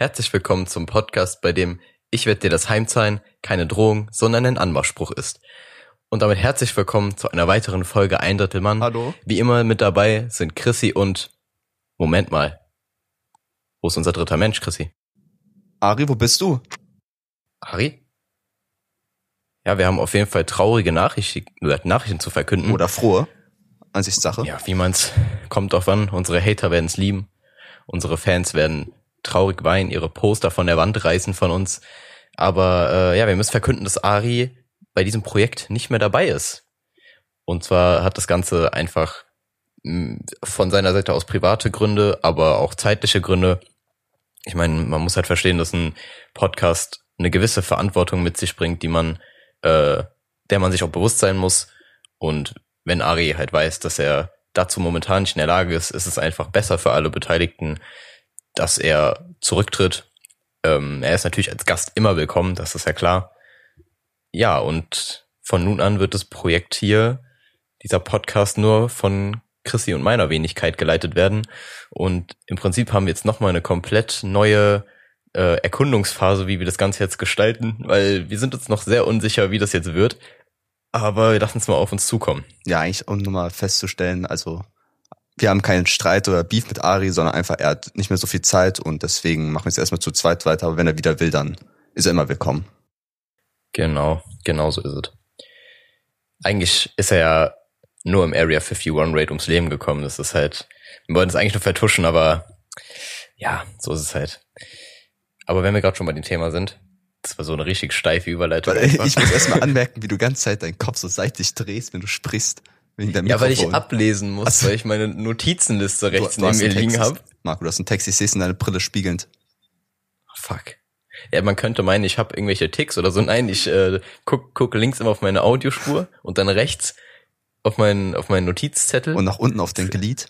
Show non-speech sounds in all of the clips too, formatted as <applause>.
Herzlich willkommen zum Podcast, bei dem Ich werde dir das Heimzahlen keine Drohung, sondern ein Anmachspruch ist. Und damit herzlich willkommen zu einer weiteren Folge Ein Drittel Mann. Hallo. Wie immer mit dabei sind Chrissy und Moment mal. Wo ist unser dritter Mensch, Chrissy? Ari, wo bist du? Ari? Ja, wir haben auf jeden Fall traurige Nachrichten, Nachrichten zu verkünden. Oder frohe Ansichtssache. Ja, wie man's kommt drauf an. Unsere Hater werden's lieben. Unsere Fans werden traurig weinen, ihre Poster von der Wand reißen von uns. Aber äh, ja, wir müssen verkünden, dass Ari bei diesem Projekt nicht mehr dabei ist. Und zwar hat das Ganze einfach von seiner Seite aus private Gründe, aber auch zeitliche Gründe. Ich meine, man muss halt verstehen, dass ein Podcast eine gewisse Verantwortung mit sich bringt, die man, äh, der man sich auch bewusst sein muss. Und wenn Ari halt weiß, dass er dazu momentan nicht in der Lage ist, ist es einfach besser für alle Beteiligten, dass er zurücktritt. Ähm, er ist natürlich als Gast immer willkommen, das ist ja klar. Ja, und von nun an wird das Projekt hier, dieser Podcast nur von Chrissy und meiner Wenigkeit geleitet werden. Und im Prinzip haben wir jetzt nochmal eine komplett neue äh, Erkundungsphase, wie wir das Ganze jetzt gestalten, weil wir sind uns noch sehr unsicher, wie das jetzt wird. Aber wir lassen es mal auf uns zukommen. Ja, eigentlich um nur mal festzustellen, also wir haben keinen Streit oder Beef mit Ari, sondern einfach, er hat nicht mehr so viel Zeit und deswegen machen wir es erstmal zu zweit weiter, aber wenn er wieder will, dann ist er immer willkommen. Genau, genau so ist es. Eigentlich ist er ja nur im Area 51 Raid ums Leben gekommen. Das ist halt, wir wollten es eigentlich nur vertuschen, aber ja, so ist es halt. Aber wenn wir gerade schon bei dem Thema sind, das war so eine richtig steife Überleitung. Weil, ich muss erstmal <laughs> anmerken, wie du ganze Zeit deinen Kopf so seitlich drehst, wenn du sprichst. Wegen deinem ja, weil ich ablesen muss, Ach so. weil ich meine Notizenliste rechts Du- du neben mir liegen habe. Marco, du hast einen Text, ich sehe es in deine Brille spiegelnd. Fuck. Ja, man könnte meinen, ich habe irgendwelche Ticks oder so. Nein, ich äh, guck, gucke links immer auf meine Audiospur und dann rechts auf meinen auf meinen Notizzettel. Und nach unten auf den Glied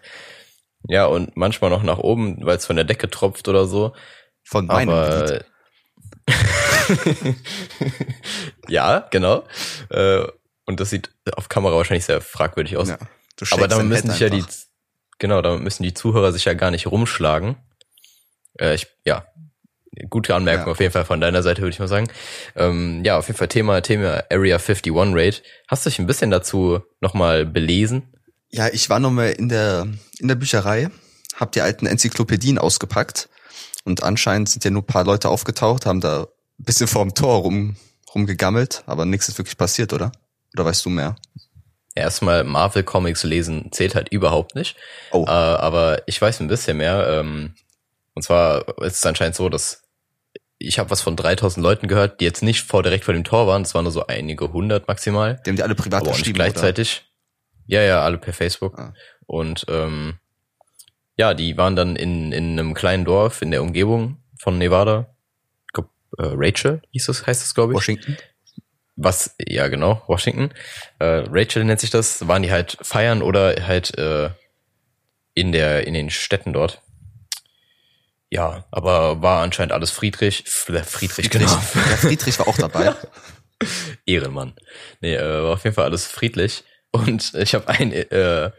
ja, und manchmal noch nach oben, weil es von der Decke tropft oder so. von meinem Glied. Aber <laughs> ja, genau. Äh, und das sieht auf Kamera wahrscheinlich sehr fragwürdig aus. Ja, du Aber damit müssen sich ja die, genau, damit müssen die Zuhörer sich ja gar nicht rumschlagen. Äh, ich, ja, gute Anmerkung Ja. auf jeden Fall von deiner Seite, würde ich mal sagen. Ähm, ja, auf jeden Fall Thema, Thema Area 51 Raid. Hast du dich ein bisschen dazu nochmal belesen? Ja, ich war noch mal in der, in der Bücherei, hab die alten Enzyklopädien ausgepackt und anscheinend sind ja nur ein paar Leute aufgetaucht, haben da ein bisschen vorm Tor rum, rumgegammelt, aber nichts ist wirklich passiert, oder? Oder weißt du mehr? Erstmal Marvel Comics lesen zählt halt überhaupt nicht. Oh. Äh, aber ich weiß ein bisschen mehr. Ähm, und zwar ist es anscheinend so, dass ich habe was von 3000 Leuten gehört, die jetzt nicht vor direkt vor dem Tor waren. Es waren nur so einige hundert maximal. Die haben die alle privat aber geschrieben, gleichzeitig. Ja, ja, alle per Facebook. Ah. Und ähm, ja, die waren dann in, in einem kleinen Dorf in der Umgebung von Nevada. Ich glaub, äh, Rachel hieß das, heißt das, glaube oder? ich. Washington. Was, ja genau, Washington. Äh, Rachel nennt sich das. Waren die halt feiern oder halt äh, in der in den Städten dort. Ja, aber war anscheinend alles Friedrich. F- Friedrich, genau. <laughs> Ja, Friedrich war auch dabei. Ehrenmann. Nee, äh, war auf jeden Fall alles friedlich. Und ich habe ein, äh,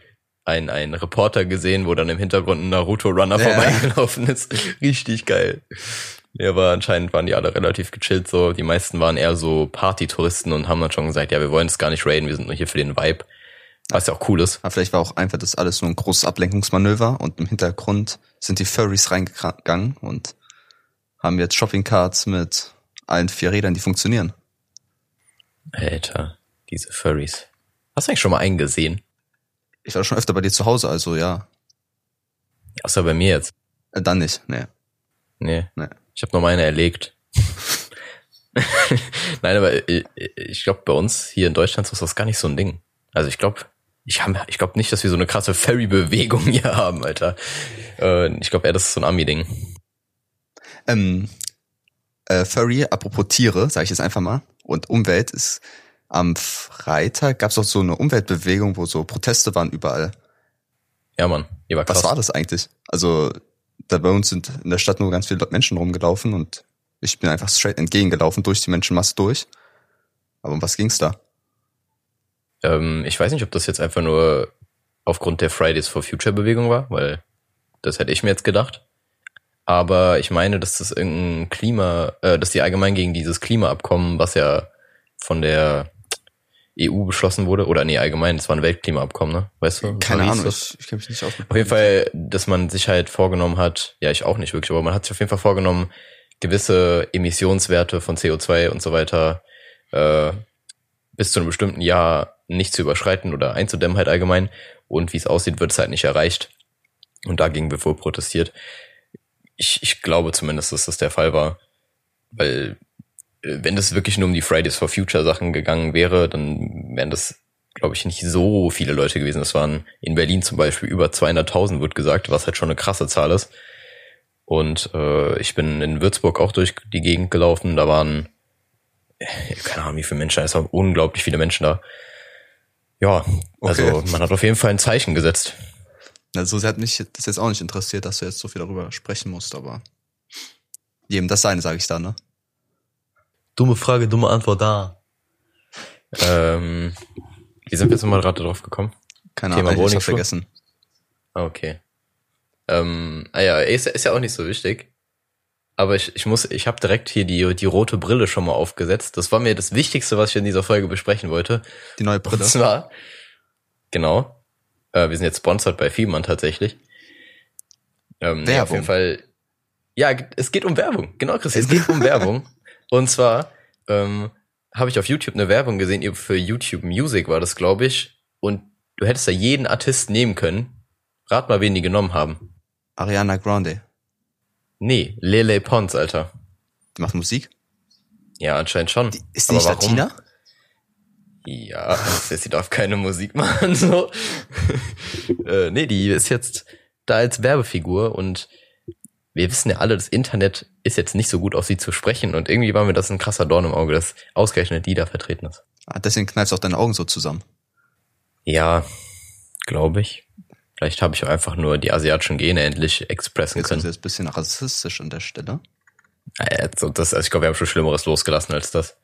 ein, ein Reporter gesehen, wo dann im Hintergrund ein Naruto-Runner Ja. vorbeigelaufen ist. Richtig geil. Ja, aber anscheinend waren die alle relativ gechillt so. Die meisten waren eher so Partytouristen und haben dann schon gesagt, ja, wir wollen es gar nicht raiden, wir sind nur hier für den Vibe. Was ja auch cool ist. Aber vielleicht war auch einfach das alles nur ein großes Ablenkungsmanöver und im Hintergrund sind die Furries reingegangen und haben jetzt Shoppingcarts mit allen vier Rädern, die funktionieren. Alter, diese Furries. Hast du eigentlich schon mal einen gesehen? Ich war schon öfter bei dir zu Hause, also ja. Außer bei mir jetzt. Äh, dann nicht, nee. Nee. Nee. Ich habe noch meine erlegt. <laughs> Nein, aber ich, ich glaube, bei uns hier in Deutschland ist das gar nicht so ein Ding. Also ich glaube, ich, hab- ich glaube nicht, dass wir so eine krasse Ferry-Bewegung hier <laughs> haben, Alter. Äh, ich glaube eher, das ist so ein Ami-Ding. Ähm, äh, Furry, apropos Tiere, sage ich jetzt einfach mal, und Umwelt ist am Freitag gab es auch so eine Umweltbewegung, wo so Proteste waren überall. Ja, Mann. Die war krass. Was war das eigentlich? Also, da bei uns sind in der Stadt nur ganz viele Menschen rumgelaufen und ich bin einfach straight entgegengelaufen durch die Menschenmasse durch. Aber um was ging's da? Ähm, ich weiß nicht, ob das jetzt einfach nur aufgrund der Fridays for Future Bewegung war, weil das hätte ich mir jetzt gedacht. aber ich meine, dass das irgendein Klima, äh, dass die allgemein gegen dieses Klimaabkommen, was ja von der EU beschlossen wurde, oder nee, allgemein, das war ein Weltklimaabkommen, ne? Weißt du? Keine Ahnung, ich, ich kenne mich nicht aus. Auf jeden. Fall, dass man sich halt vorgenommen hat, ja, ich auch nicht wirklich, aber man hat sich auf jeden Fall vorgenommen, gewisse Emissionswerte von CO2 und so weiter äh, bis zu einem bestimmten Jahr nicht zu überschreiten oder einzudämmen halt allgemein. Und wie es aussieht, wird es halt nicht erreicht. Und dagegen wird wohl protestiert. Ich, ich glaube zumindest, dass das der Fall war. Weil wenn das wirklich nur um die Fridays for Future Sachen gegangen wäre, dann wären das, glaube ich, nicht so viele Leute gewesen. Das waren in Berlin zum Beispiel über 200.000, wird gesagt, was halt schon eine krasse Zahl ist. Und äh, ich bin in Würzburg auch durch die Gegend gelaufen. Da waren, <laughs> keine Ahnung, wie viele Menschen, es waren unglaublich viele Menschen da. Ja, also Okay. man hat auf jeden Fall ein Zeichen gesetzt. Also sie hat mich das jetzt auch nicht interessiert, dass du jetzt so viel darüber sprechen musst, aber jedem das seine, sage ich da, ne? Dumme Frage, dumme Antwort da. Ähm, wie sind wir jetzt nochmal gerade drauf gekommen? Keine Thema Ahnung, ich hab Bowlingschuh? vergessen. Ah, Okay. Ähm, ah ja, ist, ist ja auch nicht so wichtig. Aber ich, ich muss, ich habe direkt hier die, die rote Brille schon mal aufgesetzt. Das war mir das Wichtigste, was ich in dieser Folge besprechen wollte. Die neue Brille. Und zwar, genau, äh, wir sind jetzt sponsored bei Fiemann tatsächlich. Ähm, nee, auf Werbung. jeden Fall, ja, es geht um Werbung. Genau, Chris, es geht um Werbung. <laughs> Und zwar ähm, habe ich auf YouTube eine Werbung gesehen, für YouTube Music war das, glaube ich. Und du hättest da jeden Artist nehmen können. Rat mal, wen die genommen haben. Ariana Grande. Nee, Lele Pons, Alter. Die macht Musik. Ja, anscheinend schon. Ist die Aber nicht warum? Latina? Ja, <laughs> sie darf keine Musik machen, so. <laughs> äh, nee, die ist jetzt da als Werbefigur und wir wissen ja alle, das Internet ist jetzt nicht so gut auf sie zu sprechen und irgendwie war mir das ein krasser Dorn im Auge, dass ausgerechnet die da vertreten ist. Ah, deswegen kneifst du auch deine Augen so zusammen. Ja, glaube ich. Vielleicht habe ich einfach nur die asiatischen Gene endlich expressen Jetzt können. sie jetzt ein bisschen rassistisch an der Stelle. Also das, also ich glaube, wir haben schon Schlimmeres losgelassen als das.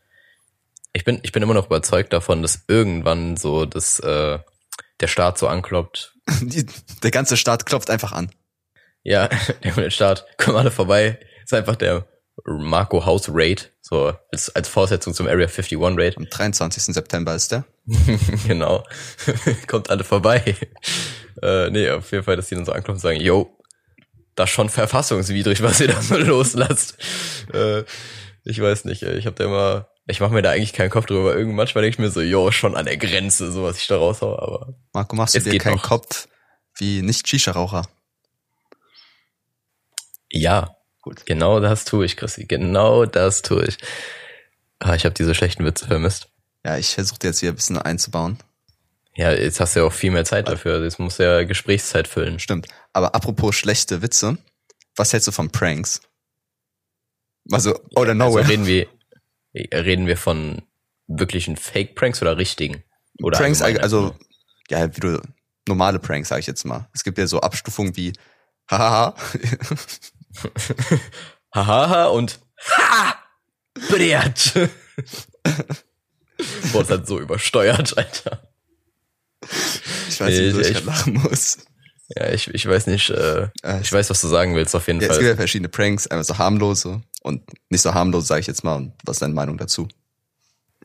Ich bin, ich bin immer noch überzeugt davon, dass irgendwann so das, äh, der Staat so anklopft. <laughs> Die, der ganze Staat klopft einfach an. Ja, <laughs> der Staat, kommen alle vorbei. Ist einfach der Marco House Raid, so als, als Fortsetzung zum Area 51 Raid. Am 23. September ist der. <laughs> genau. <laughs> Kommt alle vorbei. Äh, nee, auf jeden Fall, dass die dann so anklopfen und sagen, yo, das ist schon verfassungswidrig, was ihr da so loslasst. Äh, ich weiß nicht, ich hab da immer, ich mache mir da eigentlich keinen Kopf drüber. Irgend manchmal denke ich mir so, yo, schon an der Grenze, so was ich da raushau, aber Marco, machst du dir keinen noch. Kopf wie Nicht-Shisha-Raucher? Ja, Gut. genau das tue ich, Chrissy. Genau das tue ich. Ah, ich habe diese schlechten Witze vermisst. Ja, ich versuche jetzt hier ein bisschen einzubauen. Ja, jetzt hast du ja auch viel mehr Zeit dafür. Jetzt musst du ja Gesprächszeit füllen. Stimmt. Aber apropos schlechte Witze, was hältst du von Pranks? Also, oder Also nowhere. reden wir, reden wir von wirklichen Fake-Pranks oder richtigen? Oder Pranks, allgemein also, ja, wie du, normale Pranks, sag ich jetzt mal. Es gibt ja so Abstufungen wie, hahaha, <laughs> Hahaha und Ha! Brett! <laughs> Boah, das hat so übersteuert, Alter. ich weiß nicht, Ich- ich, grad lachen muss. Ja, ich, ich weiß nicht, äh, Äh, ich weiß, was du sagen willst, auf jeden Ja, es gibt Fall. ja verschiedene Pranks, einmal so harmlose und nicht so harmlose, sage ich jetzt mal. Und was ist deine Meinung dazu?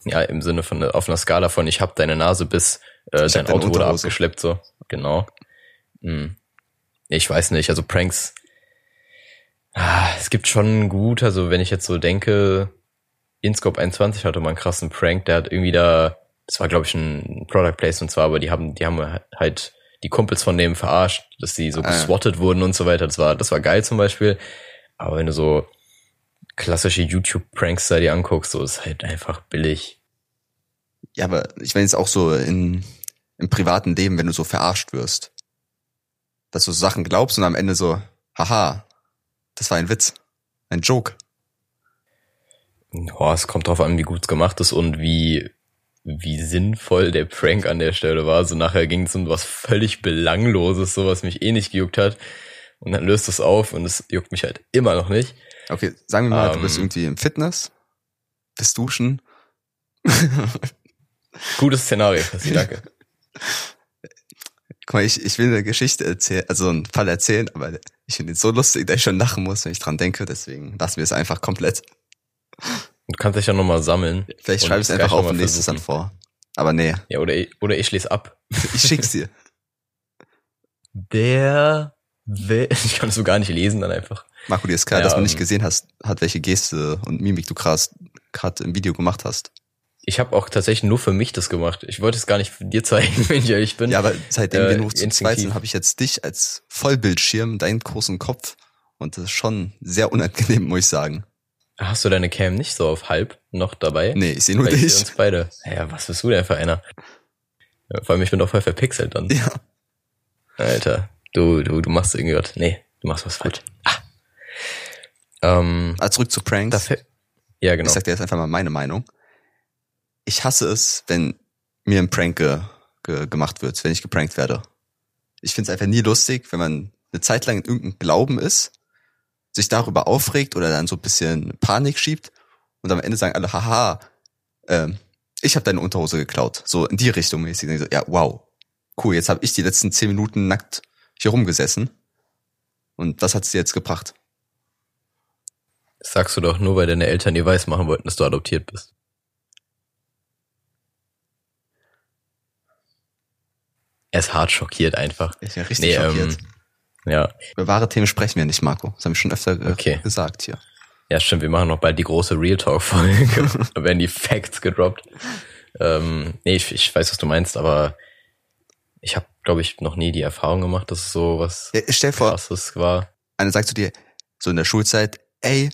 Ja, im Sinne von, auf einer Skala von, ich hab deine Nase bis, äh, Ich dein Auto wurde abgeschleppt, so. Genau. Hm. Ich weiß nicht, also Pranks, ah, es gibt schon gut, also wenn ich jetzt so denke, Inscope 21 hatte mal einen krassen Prank, der hat irgendwie da, das war glaube ich ein Product Place und zwar, aber die haben, die haben halt die Kumpels von dem verarscht, dass die so Ah, ja. geswattet wurden und so weiter. Das war, das war geil zum Beispiel. Aber wenn du so klassische YouTube-Pranks da dir anguckst, so ist halt einfach billig. Ja, aber ich meine jetzt auch so in, im privaten Leben, wenn du so verarscht wirst. Dass du so Sachen glaubst und am Ende so, haha, das war ein Witz. Ein Joke. Boah, es kommt drauf an, wie gut es gemacht ist und wie, wie sinnvoll der Prank an der Stelle war. So nachher ging es um was völlig Belangloses, so was mich eh nicht gejuckt hat. Und dann löst es auf und es juckt mich halt immer noch nicht. Okay, sagen wir mal, du bist Ähm. irgendwie im Fitness, bist duschen. <laughs> Gutes Szenario, Chrissy, <laughs> danke. Guck mal, ich, ich will eine Geschichte erzählen, also einen Fall erzählen, aber Ich finde ihn so lustig, dass ich schon lachen muss, wenn ich dran denke. Deswegen lassen wir es einfach komplett. Du kannst dich ja nochmal sammeln. Vielleicht schreibe ich es einfach auf und lese es dann vor. Aber nee, Ja, oder ich, oder ich lese ab. <laughs> ich schick's dir. Der, wer, <laughs> ich kann es so gar nicht lesen dann einfach. Marco, dir ist klar, Ja, dass man nicht ähm, gesehen hast, hat, welche Geste und Mimik du gerade im Video gemacht hast. Ich habe auch tatsächlich nur für mich das gemacht. Ich wollte es gar nicht dir zeigen, <laughs> wenn ich ehrlich bin. Ja, aber seitdem Äh, wir nur zu zweit sind, habe ich jetzt dich als Vollbildschirm, deinen großen Kopf. Und das ist schon sehr unangenehm, muss ich sagen. Hast du deine Cam nicht so auf halb noch dabei? Nee, ich sehe nur Weil ich dich. seh uns beide. Ja, was bist du denn für einer? Ja, vor allem, ich bin doch voll verpixelt dann. Ja. Alter, du, du, du machst irgendwie was. Nee, du machst was falsch. Ah. Ähm, Also zurück zu Pranks. dafür, ja, genau. Ich sag dir jetzt einfach mal meine Meinung. Ich hasse es, wenn mir ein Prank ge ge gemacht wird, wenn ich geprankt werde. Ich finde es einfach nie lustig, wenn man eine Zeit lang in irgendeinem Glauben ist, sich darüber aufregt oder dann so ein bisschen Panik schiebt und am Ende sagen alle, haha, ähm, ich habe deine Unterhose geklaut. So in die Richtung mäßig. So, ja, wow, cool, jetzt habe ich die letzten zehn Minuten nackt hier rumgesessen. Und was hat's dir jetzt gebracht? Das sagst du doch nur, weil deine Eltern dir weiß machen wollten, dass du adoptiert bist. Er ist hart schockiert einfach. Ich bin richtig Nee, schockiert. ähm, ja, Über wahre Themen sprechen wir nicht, Marco. Das haben wir schon öfter ge Okay. gesagt hier. ja, stimmt. Wir machen noch bald die große Real Talk Folge. <laughs> da werden die Facts gedroppt. Ähm, nee, ich, ich weiß, was du meinst, aber ich habe, glaube ich, noch nie die Erfahrung gemacht, dass es so was Ja, stell dir vor, krasses war. einer sagt zu dir, so in der Schulzeit, ey,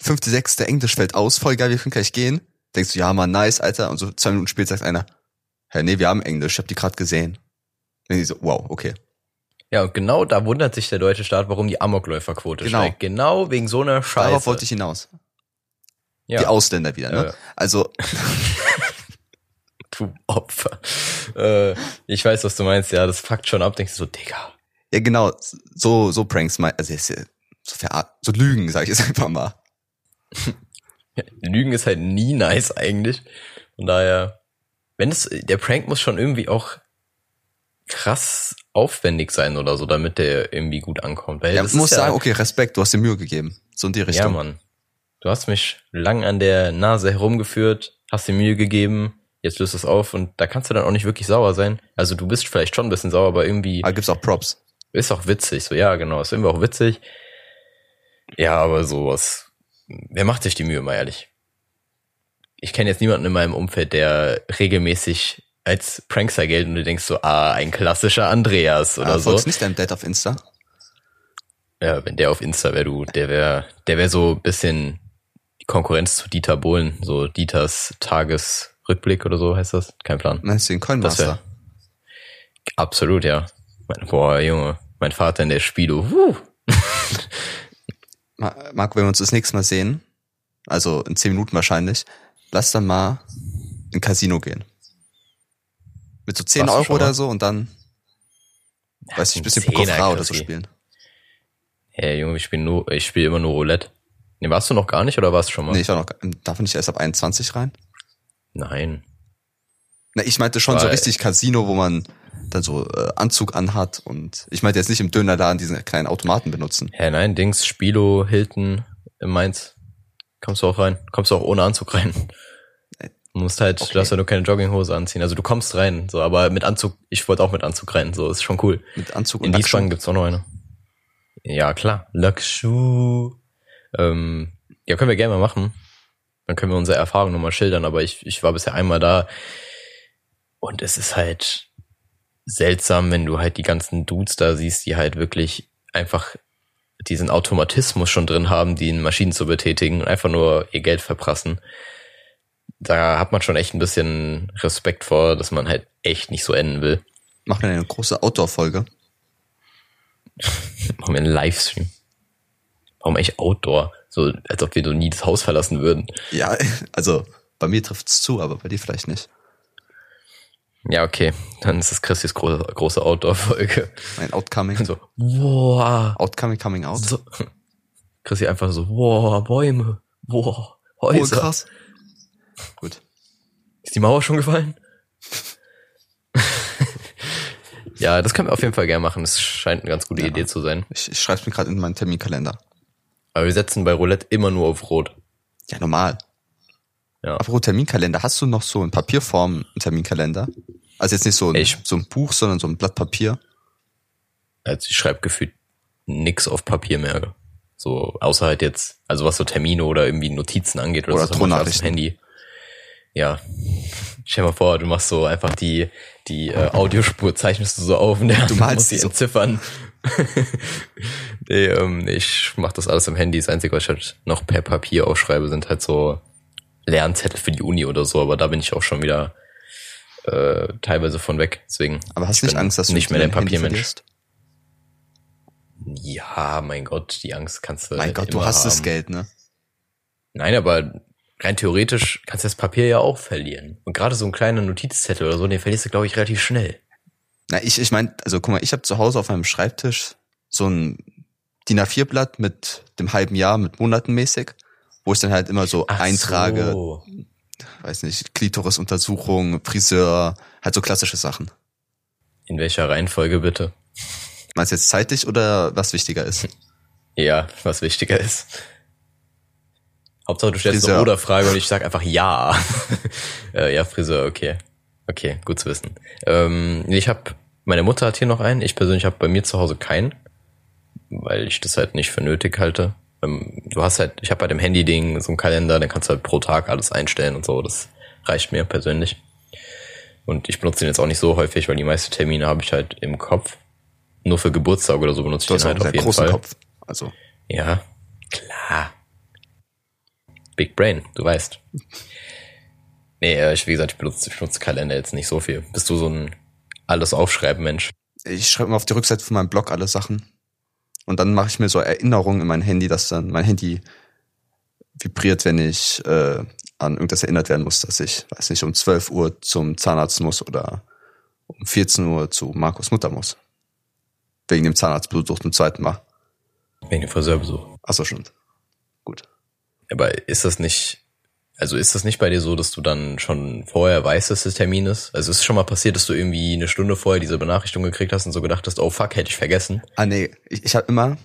fünfte, sechste Englisch fällt aus, voll geil, wir können gleich gehen. Denkst du, ja, Mann, nice, Alter. Und so zwei Minuten später sagt einer, hä, nee, wir haben Englisch, ich hab die gerade gesehen. Dann die so, wow, okay. Ja, und genau da wundert sich der deutsche Staat, warum die Amokläuferquote Genau. steigt. Genau wegen so einer Scheiße. Darauf wollte ich hinaus. ja. Die Ausländer wieder, ne? Ja. Also, <laughs> Du Opfer. Äh, ich weiß, was du meinst, ja, das fuckt schon ab, denkst du so, Digga. ja genau, so, so Pranks, mein, also ist ja so, verar- so Lügen, sag ich jetzt einfach mal. <laughs> Lügen ist halt nie nice eigentlich. Von daher, wenn es, der Prank muss schon irgendwie auch krass aufwendig sein oder so, damit der irgendwie gut ankommt. Weil Ja, das muss ist sagen, okay, Respekt, du hast dir Mühe gegeben. So in die Ja, Richtung. Mann. Du hast mich lang an der Nase herumgeführt, hast dir Mühe gegeben, jetzt löst es auf und da kannst du dann auch nicht wirklich sauer sein. Also du bist vielleicht schon ein bisschen sauer, aber irgendwie Aber gibt's auch Props. ist auch witzig. So, ja, genau, ist irgendwie auch witzig. Ja, aber sowas. Wer macht sich die Mühe, mal ehrlich? Ich kenne jetzt niemanden in meinem Umfeld, der regelmäßig als Prankster gilt und du denkst so, ah, ein klassischer Andreas oder Ah, so. folgst nicht deinem Dad auf Insta? Ja, wenn der auf Insta wäre, du, der wäre, der wäre so ein bisschen die Konkurrenz zu Dieter Bohlen, so Dieters Tagesrückblick oder so heißt das. Kein Plan. Meinst du den Coinmaster? absolut, ja. Mein, boah, Junge, mein Vater in der. Huh. <laughs> Ma- Marco, wenn wir uns das nächste Mal sehen, also in zehn Minuten wahrscheinlich, lass dann mal in Casino gehen. Mit so 10 Warst du Euro oder so und dann, weiß ich, ein bisschen Zehner Poker oder so spielen. Hey, Junge, ich spiele nur, ich spiele immer nur Roulette. Nee, warst du noch gar nicht oder warst du schon mal? Nee, ich war noch, darf ich nicht erst ab 21 rein? Nein. Na, ich meinte schon so Weil- richtig Casino, wo man dann so äh, Anzug anhat und ich meinte jetzt nicht im Dönerladen diesen kleinen Automaten benutzen. Hä, nein, Dings, Spilo, Hilton, in Mainz. Kommst du auch rein? Kommst du auch ohne Anzug rein? Du musst halt, Okay. du darfst ja nur keine Jogginghose anziehen. Also du kommst rein, so, aber mit Anzug, ich wollte auch mit Anzug rein, so, ist schon cool. Mit Anzug In und Wiesbaden Lackschuhen. gibt's auch noch eine. Ja, klar. Lackschuh. Ähm, ja, können wir gerne mal machen. Dann können wir unsere Erfahrungen nochmal schildern, aber ich, ich war bisher einmal da. Und es ist halt seltsam, wenn du halt die ganzen Dudes da siehst, die halt wirklich einfach diesen Automatismus schon drin haben, die in Maschinen zu betätigen und einfach nur ihr Geld verprassen. Da hat man schon echt ein bisschen Respekt vor, dass man halt echt nicht so enden will. Machen wir eine große Outdoor-Folge. <laughs> Machen wir einen Livestream. Warum eigentlich Outdoor? So, als ob wir so nie das Haus verlassen würden. Ja, <laughs> also bei mir trifft's zu, aber bei dir vielleicht nicht. Ja, okay. Dann ist das Christis große, große Outdoor-Folge. Mein Outcoming. So, wow. Outcoming, coming out. So. <laughs> Christi einfach so, wow, Bäume. Wow, Oh, Häuser. krass. Gut. Ist die Mauer schon gefallen? <laughs> Ja, das können wir auf jeden Fall gerne machen. Das scheint eine ganz gute Ja. Idee zu sein. Ich, ich schreibe mir gerade in meinen Terminkalender. Aber wir setzen bei Roulette immer nur auf Rot. Ja, normal. Ja. Apropos Terminkalender, hast du noch so in Papierform einen Terminkalender? Also jetzt nicht so ein, Ich- so ein Buch, sondern so ein Blatt Papier. Also ich schreibe gefühlt nix auf Papier mehr. So, außer halt jetzt, also was so Termine oder irgendwie Notizen angeht oder, Oder so, am Handy. Ja. Stell dir mal vor, du machst so einfach die, die äh, Audiospur zeichnest du so auf und der Du malst muss sie so. entziffern. <laughs> nee, ähm, ich mach das alles am Handy. Das Einzige, was ich halt noch per Papier aufschreibe, sind halt so Lernzettel für die Uni oder so, aber da bin ich auch schon wieder äh, teilweise von weg. Deswegen. Aber hast du nicht Angst, dass du nicht mehr der Papiermensch. verlierst? Ja, mein Gott, die Angst kannst du. Mein Gott, du hast das haben. Geld, ne? Nein, aber rein theoretisch kannst du das Papier ja auch verlieren. Und gerade so ein kleiner Notizzettel oder so, den verlierst du, glaube ich, relativ schnell. Na, ich, ich meine, also guck mal, ich habe zu Hause auf meinem Schreibtisch so ein DIN A4-Blatt mit dem halben Jahr, mit Monaten mäßig, wo ich dann halt immer so eintrage, So. weiß nicht, Klitorisuntersuchung, Friseur, halt so klassische Sachen. In welcher Reihenfolge bitte? Meinst du jetzt zeitlich oder was wichtiger ist? <laughs> Ja, was wichtiger ist. Hauptsache, du stellst eine Oder-Frage und ich sag einfach ja. <laughs> äh, ja, Friseur, okay. Okay, gut zu wissen. Ähm, ich habe, meine Mutter hat hier noch einen. Ich persönlich habe bei mir zu Hause keinen, weil ich das halt nicht für nötig halte. Ähm, du hast halt, ich habe bei dem Handy-Ding so einen Kalender, dann kannst du halt pro Tag alles einstellen und so. Das reicht mir persönlich. Und ich benutze den jetzt auch nicht so häufig, weil die meisten Termine habe ich halt im Kopf. Nur für Geburtstag oder so benutze ich den halt auf jeden Fall. Kopf. Also, Ja, klar. Big Brain, du weißt. Nee, äh, ich, wie gesagt, ich benutze, ich benutze Kalender jetzt nicht so viel. Bist du so ein alles aufschreiben Mensch? ich schreibe mal auf die Rückseite von meinem Blog alle Sachen. Und dann mache ich mir so Erinnerungen in mein Handy, dass dann mein Handy vibriert, wenn ich äh, an irgendwas erinnert werden muss, dass ich, weiß nicht, um 12 Uhr zum Zahnarzt muss oder um 14 Uhr zu Markus Mutter muss. Wegen dem Zahnarztbesuch zum zweiten Mal. Wegen dem Friseurbesuch. Achso, schon. Gut. Aber ist das nicht, also ist das nicht bei dir so, dass du dann schon vorher weißt, dass der Termin ist? Also ist es schon mal passiert, dass du irgendwie eine Stunde vorher diese Benachrichtigung gekriegt hast und so gedacht hast, oh fuck, hätte ich vergessen? Ah nee, ich, ich habe immer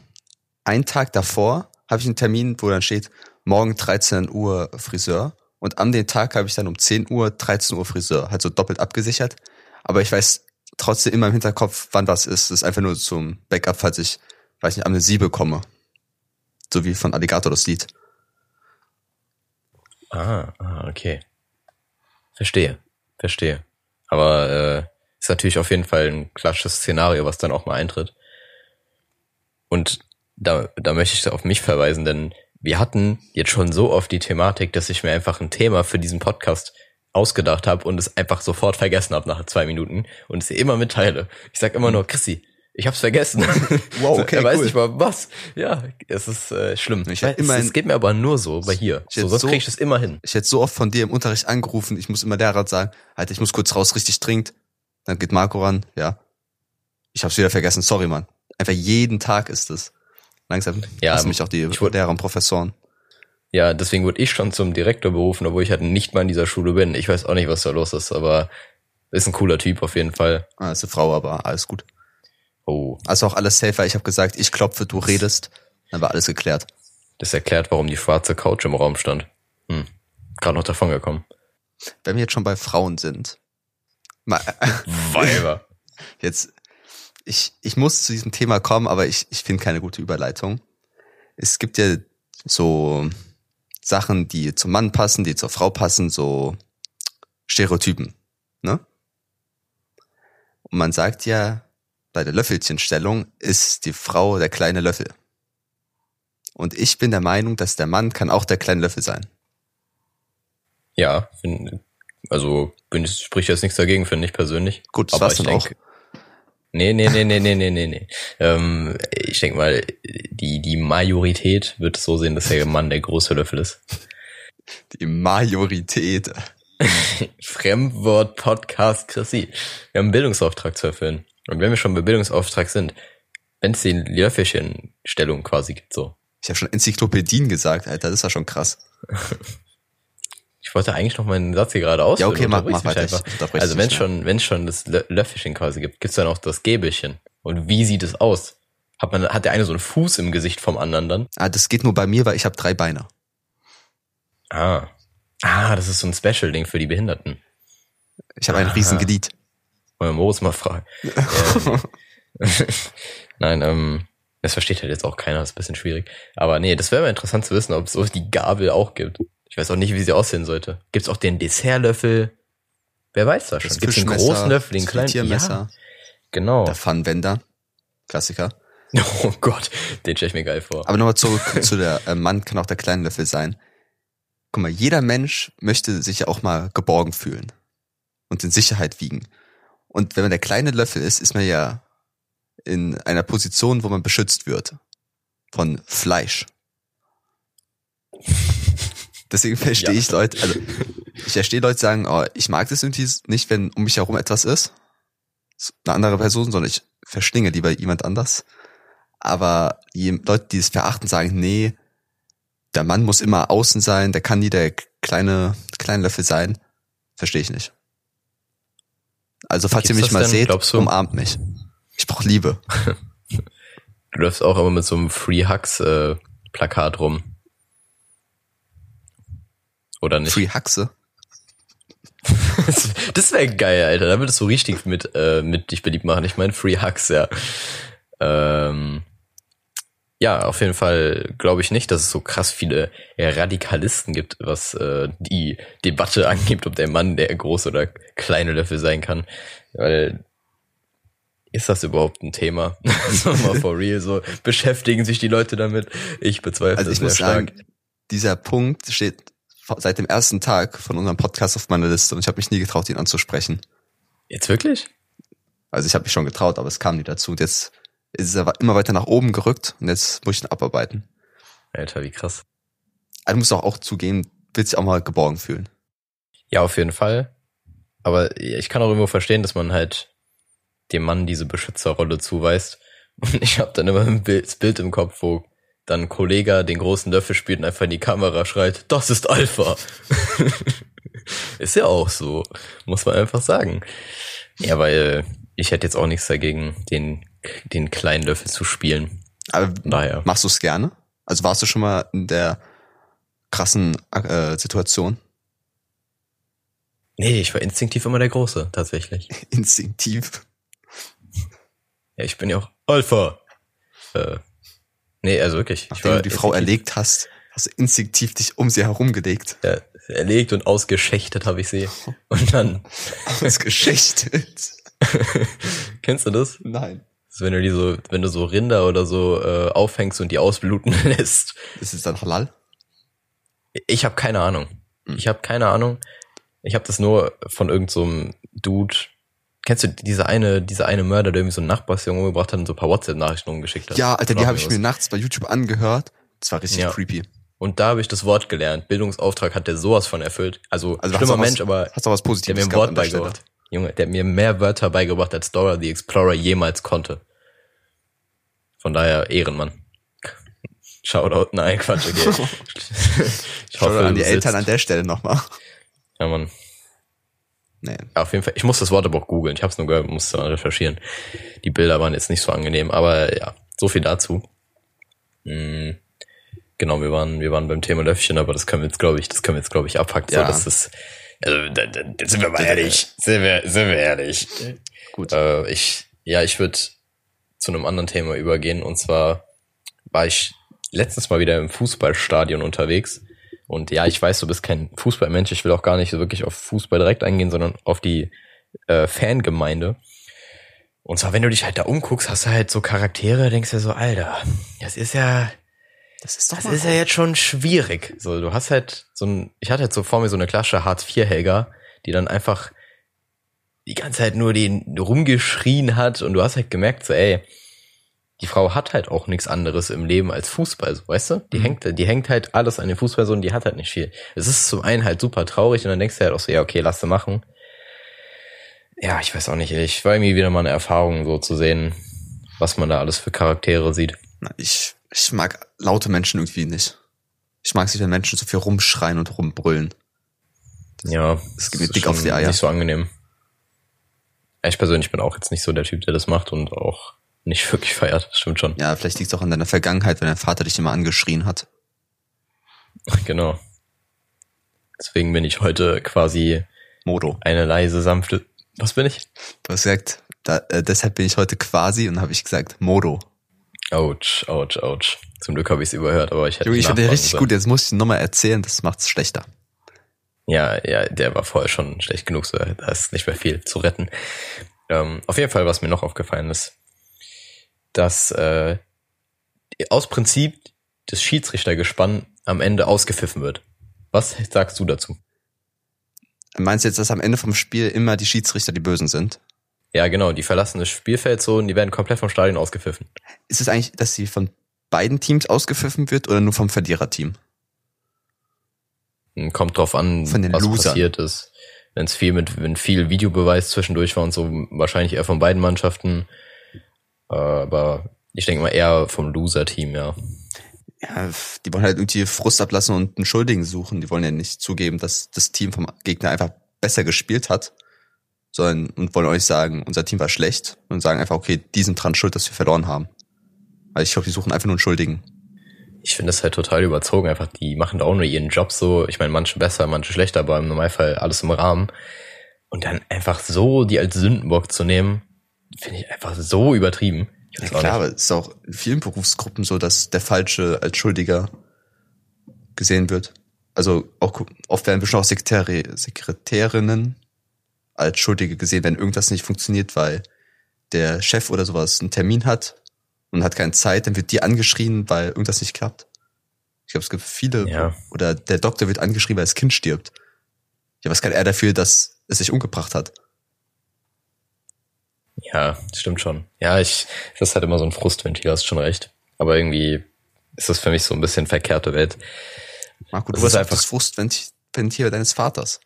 einen Tag davor habe ich einen Termin, wo dann steht morgen 13 Uhr Friseur und an den Tag habe ich dann um 10 Uhr 13 Uhr Friseur, halt so doppelt abgesichert. Aber ich weiß trotzdem immer im Hinterkopf, wann was ist. Das ist einfach nur zum Backup, falls ich, weiß nicht, Amnesie bekomme. So wie von Alligator das Lied. Ah, okay. Verstehe, verstehe. Aber äh, ist natürlich auf jeden Fall ein klassisches Szenario, was dann auch mal eintritt. Und da, da möchte ich auf mich verweisen, denn wir hatten jetzt schon so oft die Thematik, dass ich mir einfach ein Thema für diesen Podcast ausgedacht habe und es einfach sofort vergessen habe nach zwei Minuten und es immer mitteile. Ich sag immer nur, Chrissy, ich hab's vergessen. Wow, <laughs> okay, er weiß cool. nicht mal was. Ja, es ist äh, schlimm. Ich es, immerhin- es geht mir aber nur so bei hier. So, sonst so- krieg ich das immer hin. Ich hätte so oft von dir im Unterricht angerufen, ich muss immer Lehrer sagen, halt, ich muss kurz raus, richtig dringend. Dann geht Marco ran, ja. Ich hab's wieder vergessen, sorry, Mann. Einfach jeden Tag ist es. Langsam Ja, hassen mich auch die ich Lehrer und Professoren. Ja, deswegen wurde ich schon zum Direktor berufen, obwohl ich halt nicht mal in dieser Schule bin. Ich weiß auch nicht, was da los ist, aber ist ein cooler Typ auf jeden Fall. Ah, ist eine Frau, aber alles gut. Oh, Also auch alles safe, weil ich habe gesagt, ich klopfe, du redest. Dann war alles geklärt. das erklärt, warum die schwarze Couch im Raum stand. Hm. Gerade noch davon gekommen. Wenn wir jetzt schon bei Frauen sind. Mal, <laughs> Weiber. jetzt, ich, ich muss zu diesem Thema kommen, aber ich, ich finde keine gute Überleitung. Es gibt ja so Sachen, die zum Mann passen, die zur Frau passen, so Stereotypen. Ne? Und man sagt ja, bei der Löffelchenstellung ist die Frau der kleine Löffel. Und ich bin der Meinung, dass der Mann kann auch der kleine Löffel sein. Ja, find, also bin ich, spricht jetzt nichts dagegen, finde ich persönlich. Gut, das Aber ich dann auch. denk- Nee, nee, nee, nee, nee, nee, nee, nee. Ähm, ich denke mal, die, die Majorität wird es so sehen, dass der Mann der große Löffel ist. Die Majorität. <laughs> Fremdwort Podcast Chrissy. Wir haben einen Bildungsauftrag zu erfüllen. Und wenn wir schon bei Bildungsauftrag sind, wenn es die Löffelchen-Stellung quasi gibt, so. Ich habe schon Enzyklopädien gesagt, Alter, das ist ja schon krass. Ich <laughs> Ich wollte eigentlich noch meinen Satz hier gerade aus. Ja, okay, mach, mach weiter. Also wenn schon, wenn schon das Löffelchen quasi gibt, gibt's dann auch das Gäbelchen. Und wie sieht es aus? Hat man, hat der eine so einen Fuß im Gesicht vom anderen dann? Ah, das geht nur bei mir, weil ich habe drei Beine. Ah. Ah, das ist so ein Special-Ding für die Behinderten. Ich habe einen riesen Glied. Wollen wir Moritz mal fragen. <laughs> Nein, ähm, das versteht halt jetzt auch keiner, das ist ein bisschen schwierig. Aber nee, das wäre mal interessant zu wissen, ob es so die Gabel auch gibt. Ich weiß auch nicht, wie sie aussehen sollte. Gibt's auch den Dessertlöffel? Wer weiß das schon? Gibt's den großen Löffel, den kleinen? Ja, genau. Der Pfannenwender. Klassiker. <laughs> Oh Gott, den stelle ich mir geil vor. Aber nochmal zurück <laughs> zu der, äh, Mann kann auch der kleine Löffel sein. Guck mal, jeder Mensch möchte sich ja auch mal geborgen fühlen und in Sicherheit wiegen. Und wenn man der kleine Löffel ist, ist man ja in einer Position, wo man beschützt wird von Fleisch. <laughs> Deswegen verstehe ja. ich Leute, also ich verstehe Leute sagen, oh, ich mag das irgendwie nicht, wenn um mich herum etwas ist, eine andere Person, sondern ich verschlinge lieber jemand anders. Aber die Leute, die es verachten, sagen, nee, der Mann muss immer außen sein, der kann nie der kleine, kleine Löffel sein. Verstehe ich nicht. Also falls ihr mich mal denn, seht, umarmt mich. Ich brauche Liebe. <laughs> du läufst auch immer mit so einem Free Hugs äh, Plakat rum. Oder nicht? Free Huxe? <laughs> das wäre geil, Alter. Da würdest du richtig mit, äh, mit dich beliebt machen. Ich meine Free Hugs, ja. Ähm, ja, auf jeden Fall glaube ich nicht, dass es so krass viele Radikalisten gibt, was äh, die Debatte <laughs> angibt, ob der Mann der große oder kleine Löffel sein kann. Weil ist das überhaupt ein Thema? <laughs> so mal for real, so beschäftigen sich die Leute damit. Ich bezweifle also ich muss stark. sagen, dieser Punkt steht seit dem ersten Tag von unserem Podcast auf meiner Liste und ich habe mich nie getraut, ihn anzusprechen. Jetzt wirklich? Also ich habe mich schon getraut, aber es kam nie dazu. Und jetzt ist er immer weiter nach oben gerückt und jetzt muss ich ihn abarbeiten. Alter, wie krass. Also du musst auch, auch zugeben, willst dich auch mal geborgen fühlen. Ja, auf jeden Fall. Aber ich kann auch irgendwo verstehen, dass man halt dem Mann diese Beschützerrolle zuweist. Und ich habe dann immer ein Bild, das Bild im Kopf, wo dann ein Kollege den großen Löffel spielt und einfach in die Kamera schreit, das ist Alpha. <laughs> ist ja auch so, muss man einfach sagen. Ja, weil ich hätte jetzt auch nichts dagegen, den, den kleinen Löffel zu spielen. Aber Daher. machst du es gerne? Also warst du schon mal in der krassen äh, Situation? Nee, ich war instinktiv immer der Große, tatsächlich. <laughs> instinktiv? Ja, ich bin ja auch Alpha. Äh, nee, also wirklich. Nachdem du die Frau erlegt hast, hast du instinktiv dich um sie herumgelegt. Ja, erlegt und ausgeschächtet habe ich sie. <laughs> Und dann. ausgeschächtet. <laughs> Kennst du das? Nein. Ist, wenn du die so, wenn du so Rinder oder so äh, aufhängst und die ausbluten <laughs> lässt. Ist es dann halal? Ich habe keine Ahnung. Hm. Ich habe keine Ahnung. Ich habe das nur von irgendeinem so Dude. Kennst du diese eine, diese eine Mörder, der irgendwie so einen Nachbarsjungen umgebracht hat und so ein paar WhatsApp-Nachrichten umgeschickt hat? Ja, Alter, die habe ich mir nachts bei YouTube angehört. Das war richtig ja. creepy. Und da habe ich das Wort gelernt. Bildungsauftrag hat der sowas von erfüllt. Also, also schlimmer Mensch, was, aber hast du was Positives der mir ein Wort beigebracht. Junge, der hat mir mehr Wörter beigebracht, als Dora the Explorer jemals konnte. Von daher Ehrenmann. Shoutout, nein, Quatsch, okay. <laughs> ich hoffe, an die Eltern sitzt. an der Stelle nochmal. Ja, Mann. Nee. Auf jeden Fall, ich muss das Wort aber auch googeln. Ich habe es nur gehört, musste recherchieren. Die Bilder waren jetzt nicht so angenehm, aber ja, so viel dazu. Mhm. Genau, wir waren, wir waren beim Thema Löffchen, aber das können wir jetzt, glaube ich, das können wir jetzt, glaube ich, abhacken. Ja. So, das ist, also, da, da, da sind wir mal ehrlich. Sind wir, sind wir ehrlich. Gut. Äh, ich, ja, ich würde zu einem anderen Thema übergehen. Und zwar war ich letztens mal wieder im Fußballstadion unterwegs. Und ja, ich weiß, du bist kein Fußballmensch. Ich will auch gar nicht so wirklich auf Fußball direkt eingehen, sondern auf die äh, Fangemeinde. Und zwar, wenn du dich halt da umguckst, hast du halt so Charaktere, denkst du so, Alter, das ist ja, das ist doch Das ist ja jetzt schon schwierig. So, du hast halt so ein, ich hatte halt so vor mir so eine klassische Hartz-IV-Helga, die dann einfach die ganze Zeit nur den rumgeschrien hat und du hast halt gemerkt, so, ey, die Frau hat halt auch nichts anderes im Leben als Fußball, so, weißt du? Die mhm. hängt, die hängt halt alles an den Fußball so und die hat halt nicht viel. Es ist zum einen halt super traurig und dann denkst du halt auch so, ja, okay, lass sie machen. Ja, ich weiß auch nicht, ich war irgendwie wieder mal eine Erfahrung, so zu sehen, was man da alles für Charaktere sieht. Ich ich mag laute Menschen irgendwie nicht. Ich mag es nicht, wenn Menschen so viel rumschreien und rumbrüllen. Ja. Das geht mir dick auf die Eier. Nicht so angenehm. Ich persönlich bin auch jetzt nicht so der Typ, der das macht und auch nicht <laughs> wirklich feiert. Das stimmt schon. Ja, vielleicht liegt es auch an deiner Vergangenheit, wenn dein Vater dich immer angeschrien hat. <laughs> Genau. Deswegen bin ich heute quasi Modo. eine leise, sanfte. Was bin ich? Du hast gesagt, da, äh, deshalb bin ich heute quasi und habe ich gesagt Modo. Ouch, ouch, ouch. Zum Glück habe ich es überhört, aber ich hätte Junge, ich nachfragen richtig sollen. gut, jetzt muss ich nochmal erzählen, das macht's schlechter. Ja, ja, der war vorher schon schlecht genug, so, da ist nicht mehr viel zu retten. Ähm, auf jeden Fall, was mir noch aufgefallen ist, dass äh, aus Prinzip das Schiedsrichtergespann am Ende ausgepfiffen wird. Was sagst du dazu? Meinst du jetzt, dass am Ende vom Spiel immer die Schiedsrichter die Bösen sind? Ja, genau, die verlassen das Spielfeld so und die werden komplett vom Stadion ausgepfiffen. Ist es eigentlich, dass sie von beiden Teams ausgepfiffen wird oder nur vom Verliererteam? Hm, Kommt drauf an, was Losern. passiert ist. Wenn es viel mit, wenn viel Videobeweis zwischendurch war und so, wahrscheinlich eher von beiden Mannschaften. Äh, Aber ich denke mal eher vom Loser-Team, ja. Ja, die wollen halt irgendwie Frust ablassen und einen Schuldigen suchen. Die wollen ja nicht zugeben, dass das Team vom Gegner einfach besser gespielt hat, sondern und wollen euch sagen, unser Team war schlecht und sagen einfach, okay, die sind dran schuld, dass wir verloren haben. Weil ich glaube, die suchen einfach nur einen Schuldigen. Ich finde das halt total überzogen. Einfach, die machen da auch nur ihren Job so. Ich meine, manche besser, manche schlechter, aber im Normalfall alles im Rahmen. Und dann einfach so die als Sündenbock zu nehmen, finde ich einfach so übertrieben. Ja klar, aber es ist auch in vielen Berufsgruppen so, dass der Falsche als Schuldiger gesehen wird. Also auch oft werden bestimmt auch Sekretäri Sekretärinnen als Schuldige gesehen, wenn irgendwas nicht funktioniert, weil der Chef oder sowas einen Termin hat und hat keine Zeit, dann wird die angeschrien, weil irgendwas nicht klappt. Ich glaube, es gibt viele, Ja. oder der Doktor wird angeschrien, weil das Kind stirbt. Ja, was kann er dafür, dass es sich umgebracht hat? Ja, stimmt schon. Ja, ich, das ist halt immer so ein Frustventil, hast schon recht. Aber irgendwie ist das für mich so ein bisschen verkehrte Welt. Marco, Das du hast einfach- einfach das Frustventil deines Vaters.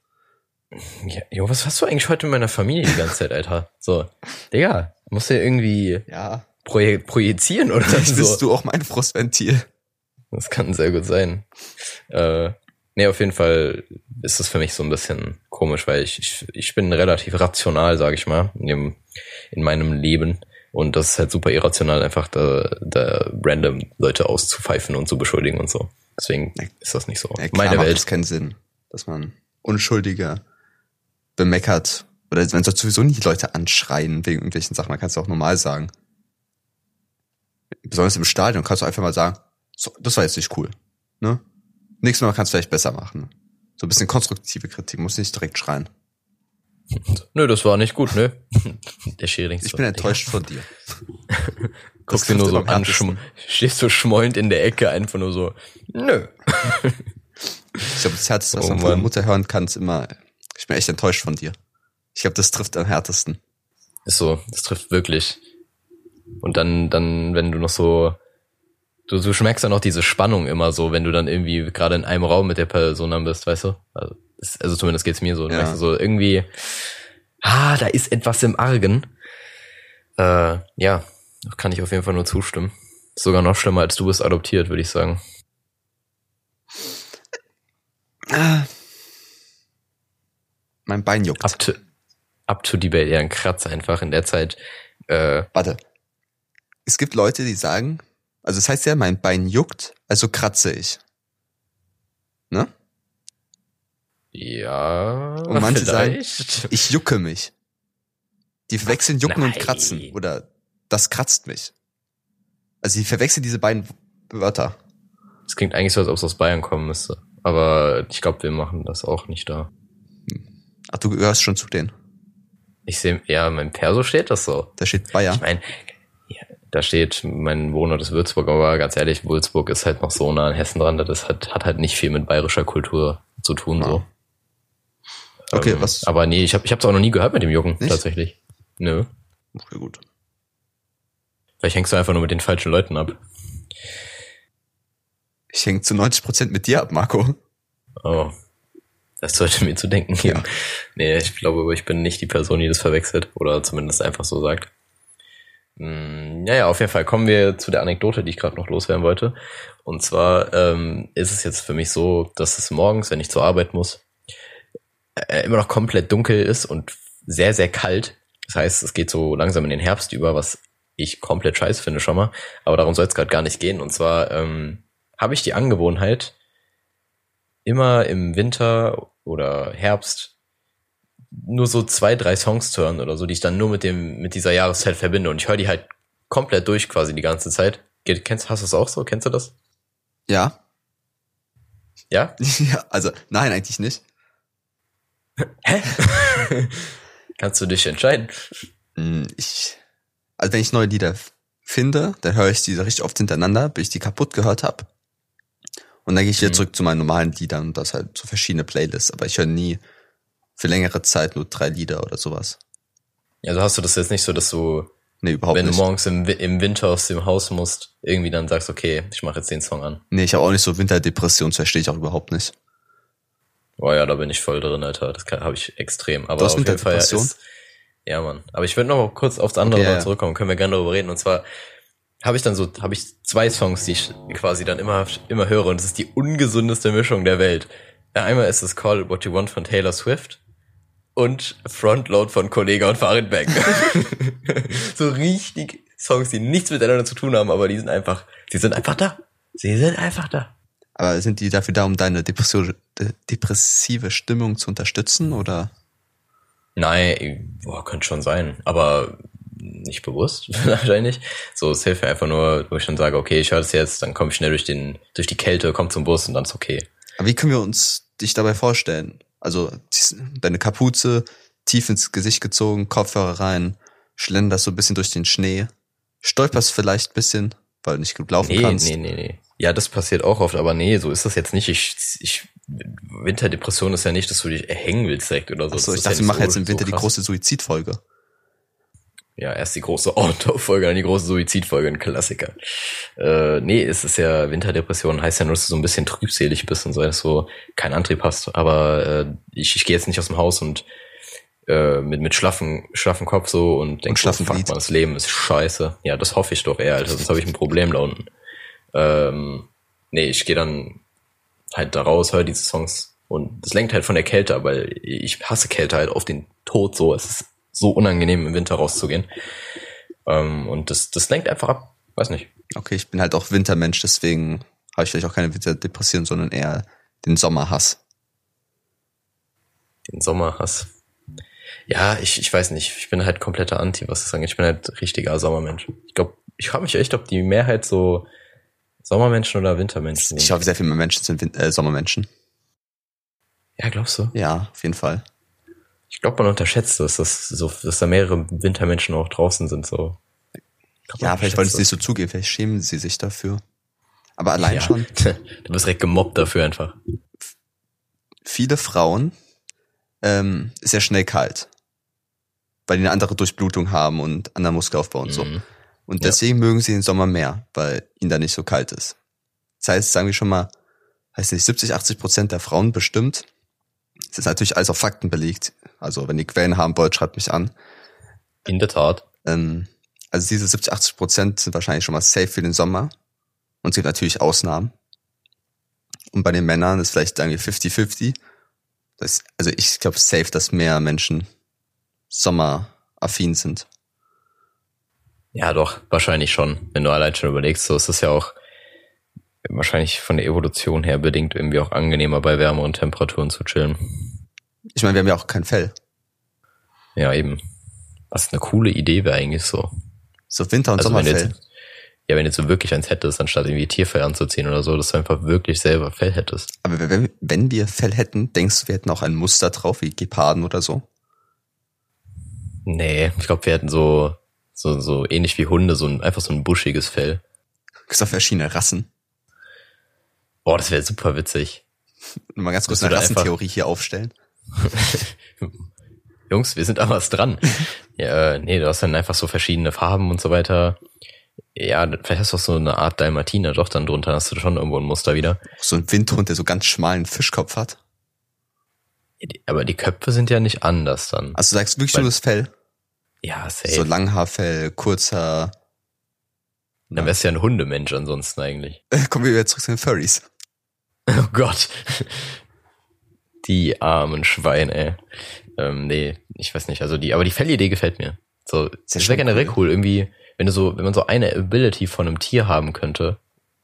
Ja, jo, was hast du eigentlich heute mit meiner Familie die ganze Zeit, Alter? So, Digga, musst du ja irgendwie Ja, proje projizieren oder Vielleicht so. bist du auch mein Frustventil. Das kann sehr gut sein. Äh, nee, auf jeden Fall ist das für mich so ein bisschen komisch, weil ich, ich, ich bin relativ rational, sage ich mal, in, dem, in meinem Leben. Und das ist halt super irrational, einfach da, da random Leute auszupfeifen und zu beschuldigen und so. Deswegen ist das nicht so. Ja, klar Meine macht Welt. es keinen Sinn, dass man Unschuldige bemeckert. Oder man soll sowieso nicht Leute anschreien wegen irgendwelchen Sachen. Man kann es auch normal sagen. Besonders im Stadion kannst du einfach mal sagen, so, das war jetzt nicht cool. Ne? Nächstes Mal kannst du vielleicht besser machen. So ein bisschen konstruktive Kritik, muss nicht direkt schreien. <laughs> Nö, das war nicht gut, nö. <laughs> Der Schiri Ich bin enttäuscht von dir. <laughs> Guckst du nur so an, stehst du schmollend in der Ecke, einfach nur so, nö. Ich glaube, das Härteste, was Oh man von der. Mutter hören kann, ist immer, ich bin echt enttäuscht von dir. Ich glaube, das trifft am härtesten. Ist so, das trifft wirklich. Und dann, dann, wenn du noch so, du, du schmeckst dann auch diese Spannung immer so, wenn du dann irgendwie gerade in einem Raum mit der Person dann bist, weißt du? Also, ist, also zumindest geht's mir so. Du Ja. merkst so irgendwie, ah, da ist etwas im Argen. Äh, ja, kann ich auf jeden Fall nur zustimmen. Ist sogar noch schlimmer, als du bist adoptiert, würde ich sagen. Ah. Mein Bein juckt. Up to, up to debate, ja, ein Kratz einfach in der Zeit. Äh, Warte. Es gibt Leute, die sagen, also es heißt ja, mein Bein juckt, also kratze ich. Ne? ja. Und manche sagen, vielleicht. Ich jucke mich. Die verwechseln jucken Nein. und kratzen. Oder das kratzt mich. Also die verwechseln diese beiden Wörter. Das klingt eigentlich so, als ob es aus Bayern kommen müsste. Aber ich glaube, wir machen das auch nicht da. Ach, du gehörst schon zu denen. Ich sehe, ja, in meinem Perso steht das so. Da steht Bayer. Ich meine, da steht, mein Wohnort ist Würzburg, aber ganz ehrlich, Würzburg ist halt noch so nah an Hessen dran, das hat, hat halt nicht viel mit bayerischer Kultur zu tun, so. Okay, Ähm, was? Aber nee, ich habe ich hab's auch noch nie gehört mit dem Jucken, Nicht? tatsächlich. Nö. Okay, gut. Vielleicht hängst du einfach nur mit den falschen Leuten ab. Ich hänge zu 90 Prozent mit dir ab, Marco. Oh. Das sollte mir zu denken geben. Nee, ich glaube, ich bin nicht die Person, die das verwechselt oder zumindest einfach so sagt. Hm, Naja, auf jeden Fall kommen wir zu der Anekdote, die ich gerade noch loswerden wollte. Und zwar ähm, ist es jetzt für mich so, dass es morgens, wenn ich zur Arbeit muss, äh, immer noch komplett dunkel ist und sehr, sehr kalt. Das heißt, es geht so langsam in den Herbst über, was ich komplett scheiße finde schon mal. Aber darum soll es gerade gar nicht gehen. Und zwar ähm, habe ich die Angewohnheit, immer im Winter oder Herbst nur so zwei, drei Songs zu hören oder so, die ich dann nur mit dem, mit dieser Jahreszeit verbinde. Und ich höre die halt komplett durch quasi die ganze Zeit. Kennst, hast du das auch so? Kennst du das? Ja. Ja? <laughs> ja, also nein, eigentlich nicht. Hä? <laughs> Kannst du dich entscheiden? Hm, Ich, also wenn ich neue Lieder finde, dann höre ich die richtig oft hintereinander, bis ich die kaputt gehört habe. Und dann gehe ich wieder Mhm. zurück zu meinen normalen Liedern und das halt so verschiedene Playlists. Aber ich höre nie für längere Zeit nur drei Lieder oder sowas. Also hast du das jetzt nicht so, dass du, Nee, überhaupt wenn nicht. du morgens im, im Winter aus dem Haus musst, irgendwie dann sagst, okay, ich mache jetzt den Song an. Nee, ich habe auch nicht so Winterdepression, das verstehe ich auch überhaupt nicht. Oh ja, da bin ich voll drin, Alter. Das habe ich extrem. Aber auf jeden Fall Winterdepression? ist, ja, Mann. Aber ich würde noch mal kurz aufs andere Okay, mal ja. zurückkommen. Können wir gerne darüber reden. Und zwar habe ich dann so, habe ich zwei Songs, die ich quasi dann immer, immer höre. Und es ist die ungesundeste Mischung der Welt. Ja, Einmal ist es Call What You Want von Taylor Swift und Frontload von Kollega und Farid Bang. <laughs> so richtig Songs, die nichts miteinander zu tun haben, aber die sind einfach, sie sind einfach da. Sie sind einfach da. Aber sind die dafür da, um deine depressive, de- depressive Stimmung zu unterstützen oder? Nein, boah, könnte schon sein, aber nicht bewusst <laughs> wahrscheinlich. So, es hilft mir einfach nur, wo ich dann sage, okay, ich höre das jetzt, dann komme ich schnell durch den durch die Kälte, komme zum Bus und dann ist okay. Aber wie können wir uns dich dabei vorstellen? Also deine Kapuze tief ins Gesicht gezogen, Kopfhörer rein, schlenderst so ein bisschen durch den Schnee, stolperst vielleicht ein bisschen, weil du nicht gut laufen Nee, kannst. nee, nee, nee. Ja, das passiert auch oft, aber nee, so ist das jetzt nicht. Ich, ich Winterdepression ist ja nicht, dass du dich erhängen willst direkt oder so. Achso, ich ja dachte, wir nicht machen so- jetzt im Winter so die große Suizidfolge. Ja, erst die große <laughs> Outdoor-Folge, dann die große Suizidfolge, ein Klassiker. Äh, nee, es ist ja Winterdepression, heißt ja nur, dass du so ein bisschen trübselig bist und so, dass du keinen Antrieb hast. Aber äh, ich, ich gehe jetzt nicht aus dem Haus und äh, mit, mit schlaffen, schlaffen Kopf so und denke, schlaffen fuck man, das Leben ist scheiße. Ja, das hoffe ich doch eher, Alter, sonst habe ich ein Problem da unten. Ähm, nee, ich gehe dann halt da raus, höre diese Songs und das lenkt halt von der Kälte weil ich hasse Kälte halt auf den Tod so. Es ist so unangenehm im Winter rauszugehen. Ähm, und das, das lenkt einfach ab. Weiß nicht. Okay, ich bin halt auch Wintermensch, deswegen habe ich vielleicht auch keine Winterdepression, sondern eher den Sommerhass. Den Sommerhass. Ja, ich, ich weiß nicht. Ich bin halt kompletter Anti, was das angeht. Ich bin halt richtiger Sommermensch. Ich glaube, ich frage mich echt, ob die Mehrheit so Sommermenschen oder Wintermenschen sind. Ich glaube, sehr viele Menschen sind Win äh, Sommermenschen. ja, glaubst du? Ja, auf jeden Fall. Ich glaube, man unterschätzt das, dass, so, dass da mehrere Wintermenschen auch draußen sind. So. Ja, vielleicht wollen sie es nicht so zugeben, vielleicht schämen sie sich dafür. Aber allein Ja. schon, <laughs> Du wirst direkt gemobbt dafür einfach. viele Frauen ähm, ist ja schnell kalt. Weil die eine andere Durchblutung haben und anderen Muskelaufbau und so. Mhm. Und Ja. deswegen mögen sie den Sommer mehr, weil ihnen da nicht so kalt ist. Das heißt, sagen wir schon mal, heißt nicht 70, 80 Prozent der Frauen bestimmt. Das ist natürlich alles auf Fakten belegt. Also wenn ihr Quellen haben wollt, schreibt mich an. In der Tat. Ähm, also diese 70, 80 Prozent sind wahrscheinlich schon mal safe für den Sommer. Und es gibt natürlich Ausnahmen. Und bei den Männern ist vielleicht sagen wir 50-50. Das, also ich glaube safe, dass mehr Menschen sommeraffin sind. Ja, doch, wahrscheinlich schon. Wenn du allein schon überlegst, so ist es ja auch wahrscheinlich von der Evolution her bedingt irgendwie auch angenehmer bei wärmeren Temperaturen zu chillen. Ich meine, wir haben ja auch kein Fell. Ja, eben. Was eine coole Idee wäre eigentlich so. So Winter- und Also wenn Sommerfell. jetzt, ja, wenn du jetzt so wirklich eins hättest, anstatt irgendwie Tierfell anzuziehen oder so, dass du einfach wirklich selber Fell hättest. Aber wenn, wenn wir Fell hätten, denkst du, wir hätten auch ein Muster drauf, wie Geparden oder so? Nee, ich glaube, wir hätten so, so, so ähnlich wie Hunde, so ein, einfach so ein buschiges Fell. Gibt's auch verschiedene Rassen. Boah, das wäre super witzig. Mal ganz kurz eine da einfach- Rassentheorie hier aufstellen. <laughs> Jungs, wir sind aber was dran. ja, äh, nee, du hast dann einfach so verschiedene Farben und so weiter. Ja, vielleicht hast du auch so eine Art Dalmatiner doch dann drunter, hast du schon irgendwo ein Muster wieder. So ein Windhund, der so ganz schmalen Fischkopf hat. Aber die Köpfe sind ja nicht anders dann. Also du sagst wirklich Weil- nur das Fell. Ja, safe. So Langhaarfell, kurzer. dann wärst du ja ein Hundemensch ansonsten eigentlich. <laughs> Kommen wir wieder zurück zu den Furries. Oh Gott. Die armen Schweine, ey. Ähm, nee, ich weiß nicht. Also die, aber die Fellidee gefällt mir. So, das wäre generell cool. cool. Irgendwie, wenn du so, wenn man so eine Ability von einem Tier haben könnte,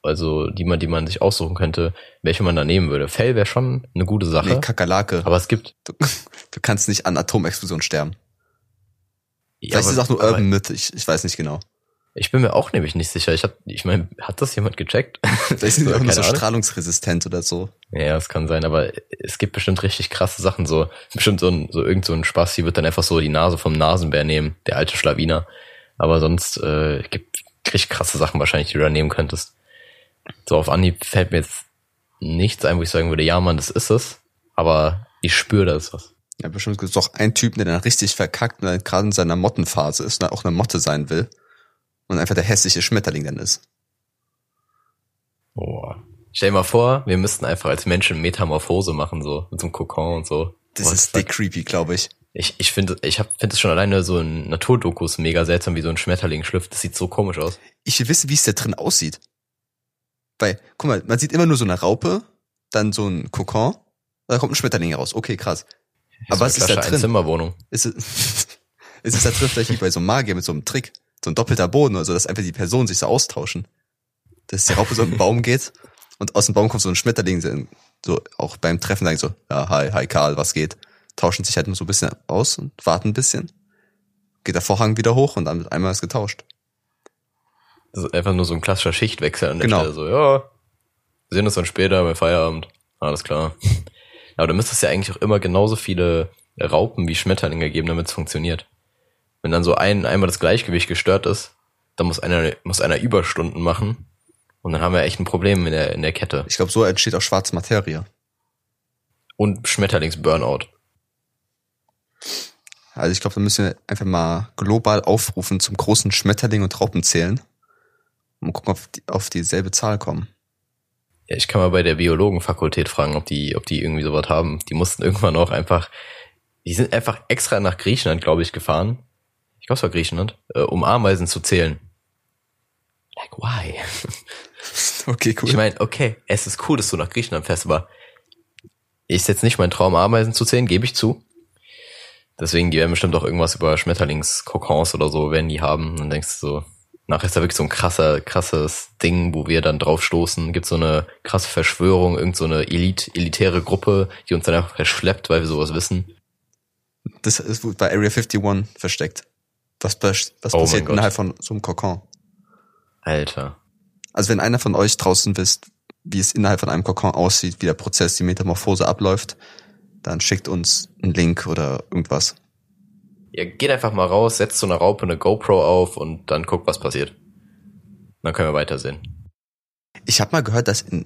also die man, die man sich aussuchen könnte, welche man da nehmen würde. Fell wäre schon eine gute Sache. Nee, Kakerlake. Aber es gibt. Du, <laughs> du kannst nicht an Atomexplosion sterben. Ja, Vielleicht aber, ist es auch nur Urban Myth, ich, ich weiß nicht genau. Ich bin mir auch nämlich nicht sicher. Ich hab, ich meine, hat das jemand gecheckt? <laughs> Vielleicht sind die auch nur so strahlungsresistent oder so. Ja, es kann sein, aber es gibt bestimmt richtig krasse Sachen, so, bestimmt so ein, so irgend so ein Spaß, die wird dann einfach so die Nase vom Nasenbär nehmen, der alte Schlawiner. Aber sonst, äh, gibt richtig krasse Sachen wahrscheinlich, die du da nehmen könntest. So auf Anhieb fällt mir jetzt nichts ein, wo ich sagen würde, ja Mann, das ist es. Aber ich spüre, da ist was. Ja, bestimmt gibt es auch einen Typen, der dann richtig verkackt und gerade in seiner Mottenphase ist und auch eine Motte sein will und einfach der hässliche Schmetterling dann ist. Boah. Stell dir mal vor, wir müssten einfach als Menschen Metamorphose machen, so, mit so einem Kokon und so. Das What ist dick creepy, glaube ich. Ich, ich finde ich finde es schon alleine so ein Naturdokus mega seltsam, wie so ein Schmetterling schlüpft. Das sieht so komisch aus. Ich will wissen, wie es da drin aussieht. Weil, guck mal, man sieht immer nur so eine Raupe, dann so ein Kokon, da kommt ein Schmetterling raus. Okay, krass. Aber was ist da drin? Zimmerwohnung. Ist es, <laughs> ist es da drin vielleicht wie bei so einem Magier mit so einem Trick? So ein doppelter Boden, also dass einfach die Personen sich so austauschen. Dass die Raupe so in den Baum geht und aus dem Baum kommt so ein Schmetterling, so auch beim Treffen sagen so, ja, hi, hi Karl, was geht? Tauschen sich halt nur so ein bisschen aus und warten ein bisschen. Geht der Vorhang wieder hoch und dann mit einmal ist getauscht. Das ist einfach nur so ein klassischer Schichtwechsel an der genau. Stelle. So, ja, wir sehen uns dann später bei Feierabend. Alles klar. <laughs> Aber da müsste es ja eigentlich auch immer genauso viele Raupen wie Schmetterlinge geben, damit es funktioniert. Wenn dann so ein, einmal das Gleichgewicht gestört ist, dann muss einer, muss einer Überstunden machen. Und dann haben wir echt ein Problem in der, in der Kette. Ich glaube, so entsteht auch schwarze Materie. Und Schmetterlings-Burnout. Also ich glaube, da müssen wir einfach mal global aufrufen zum großen Schmetterling und Raupen zählen. Und gucken, ob die auf dieselbe Zahl kommen. Ja, ich kann mal bei der Biologenfakultät fragen, ob die, ob die irgendwie sowas haben. Die mussten irgendwann auch einfach, die sind einfach extra nach Griechenland, glaube ich, gefahren ich glaube es war Griechenland, äh, um Ameisen zu zählen. Like, why? <laughs> okay, cool. Ich meine, okay, es ist cool, dass du nach Griechenland fährst, aber ist jetzt nicht mein Traum, Ameisen zu zählen, gebe ich zu. Deswegen, die werden bestimmt auch irgendwas über Schmetterlingskokons oder so, werden die haben. Dann denkst du so, nachher ist da wirklich so ein krasser, krasses Ding, wo wir dann drauf stoßen. Gibt so eine krasse Verschwörung, irgend so eine Elite, elitäre Gruppe, die uns dann einfach verschleppt, weil wir sowas wissen. Das ist bei Area 51 versteckt. Was, was oh passiert innerhalb von so einem Kokon? Alter. Also wenn einer von euch draußen wisst, wie es innerhalb von einem Kokon aussieht, wie der Prozess, die Metamorphose abläuft, dann schickt uns einen Link oder irgendwas. Ja, geht einfach mal raus, setzt so eine Raupe eine GoPro auf und dann guckt, was passiert. Dann können wir weitersehen. Ich habe mal gehört, dass in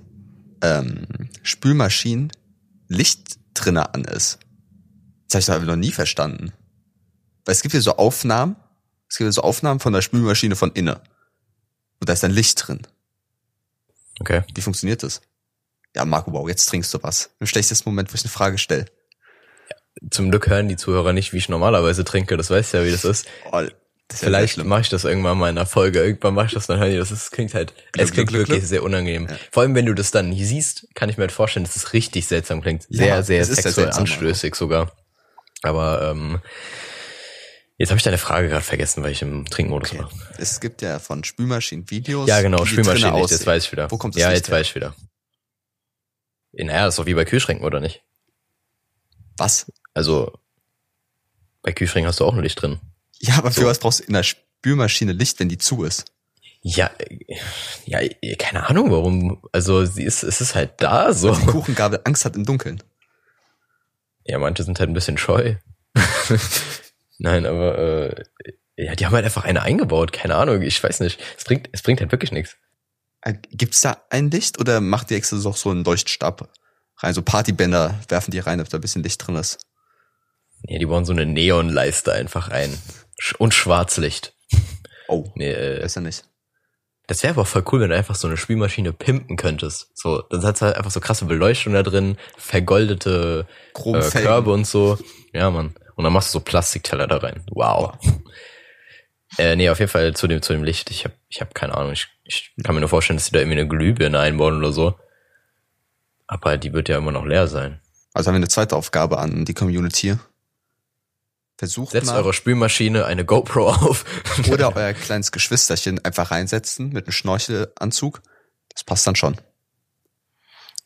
ähm, Spülmaschinen Licht drinnen an ist. Das habe ich noch nie verstanden. Weil es gibt ja so Aufnahmen, es gibt ja so Aufnahmen von der Spülmaschine von innen. Und da ist dann Licht drin. Okay. Wie funktioniert das? Ja, Marco, wow, jetzt trinkst du was. Im schlechtesten Moment, wo ich eine Frage stelle. Ja, zum Glück hören die Zuhörer nicht, wie ich normalerweise trinke. Das weißt ja, wie das ist. Oh, das Vielleicht ja mache ich das irgendwann mal in einer Folge. Irgendwann mache ich das, dann hören die das. Das klingt halt, Glück, es klingt Glück, wirklich Glück. sehr unangenehm. Ja. Vor allem, wenn du das dann siehst, kann ich mir halt vorstellen, dass es richtig seltsam klingt. Sehr, ja, sehr sexuell anstößig sogar. Aber ähm, Jetzt habe ich deine Frage gerade vergessen, weil ich im Trinkmodus okay. war. Es gibt ja von Spülmaschinen Videos. Ja, genau, Spülmaschinen, jetzt weiß ich wieder. Wo kommt das Ja, jetzt her? weiß ich wieder. In R ist doch wie bei Kühlschränken, oder nicht? Was? Also, bei Kühlschränken hast du auch ein Licht drin. Ja, aber so. für was brauchst du in der Spülmaschine Licht, wenn die zu ist? Ja, ja, keine Ahnung warum. Also, sie ist, es ist halt da, so. Weil die Kuchengabel Angst hat im Dunkeln. Ja, manche sind halt ein bisschen scheu. <laughs> Nein, aber äh, ja, die haben halt einfach eine eingebaut, keine Ahnung, ich weiß nicht. Es bringt, es bringt halt wirklich nichts. Äh, gibt's da ein Licht oder macht die extra so so einen Leuchtstab rein? So Partybänder werfen die rein, damit da ein bisschen Licht drin ist. Ja, die bauen so eine Neonleiste einfach ein. Und Schwarzlicht. Oh, nee, äh, ist ja nicht. Das wäre aber voll cool, wenn du einfach so eine Spielmaschine pimpen könntest. So, dann hat's halt einfach so krasse Beleuchtung da drin, vergoldete äh, Körbe und so. Ja, Mann. Und dann machst du so Plastikteller da rein. Wow. <laughs> Äh, nee, auf jeden Fall zu dem, zu dem Licht. Ich habe ich hab keine Ahnung. Ich, ich kann mir nur vorstellen, dass die da irgendwie eine Glühbirne einbauen oder so. Aber die wird ja immer noch leer sein. Also haben wir eine zweite Aufgabe an die Community. Versucht Setzt mal eurer Spülmaschine eine GoPro auf. <laughs> oder euer kleines Geschwisterchen einfach reinsetzen mit einem Schnorchelanzug. Das passt dann schon.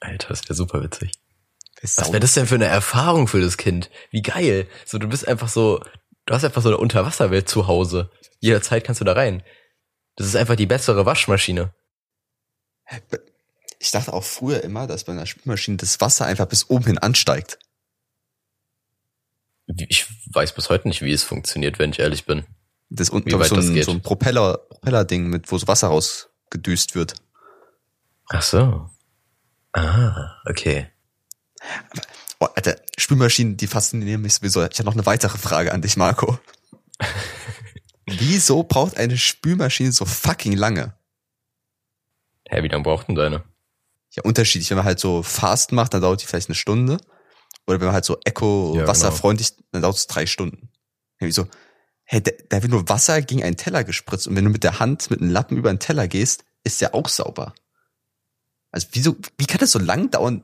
Alter, das wäre super witzig. Was wäre das denn für eine Erfahrung für das Kind? Wie geil. So, du bist einfach so, du hast einfach so eine Unterwasserwelt zu Hause. Jederzeit kannst du da rein. Das ist einfach die bessere Waschmaschine. Ich dachte auch früher immer, dass bei einer Spülmaschine das Wasser einfach bis oben hin ansteigt. Ich weiß bis heute nicht, wie es funktioniert, wenn ich ehrlich bin. Das unten so das ein, so ein Propeller, Propeller-Ding mit, wo so Wasser rausgedüst wird. Ach so. Ah, okay. Oh, Alter, Spülmaschinen, die faszinieren mich sowieso. Ich habe noch eine weitere Frage an dich, Marco. <laughs> Wieso braucht eine Spülmaschine so fucking lange? Hä, wie lange braucht denn deine? Ja, unterschiedlich. Wenn man halt so fast macht, dann dauert die vielleicht eine Stunde. Oder wenn man halt so Ja, eco-wasserfreundlich, dann dauert es drei Stunden. Ja, wieso? Hey, da, da wird nur Wasser gegen einen Teller gespritzt und wenn du mit der Hand mit einem Lappen über den Teller gehst, ist der auch sauber. Also wieso, wie kann das so lang dauern,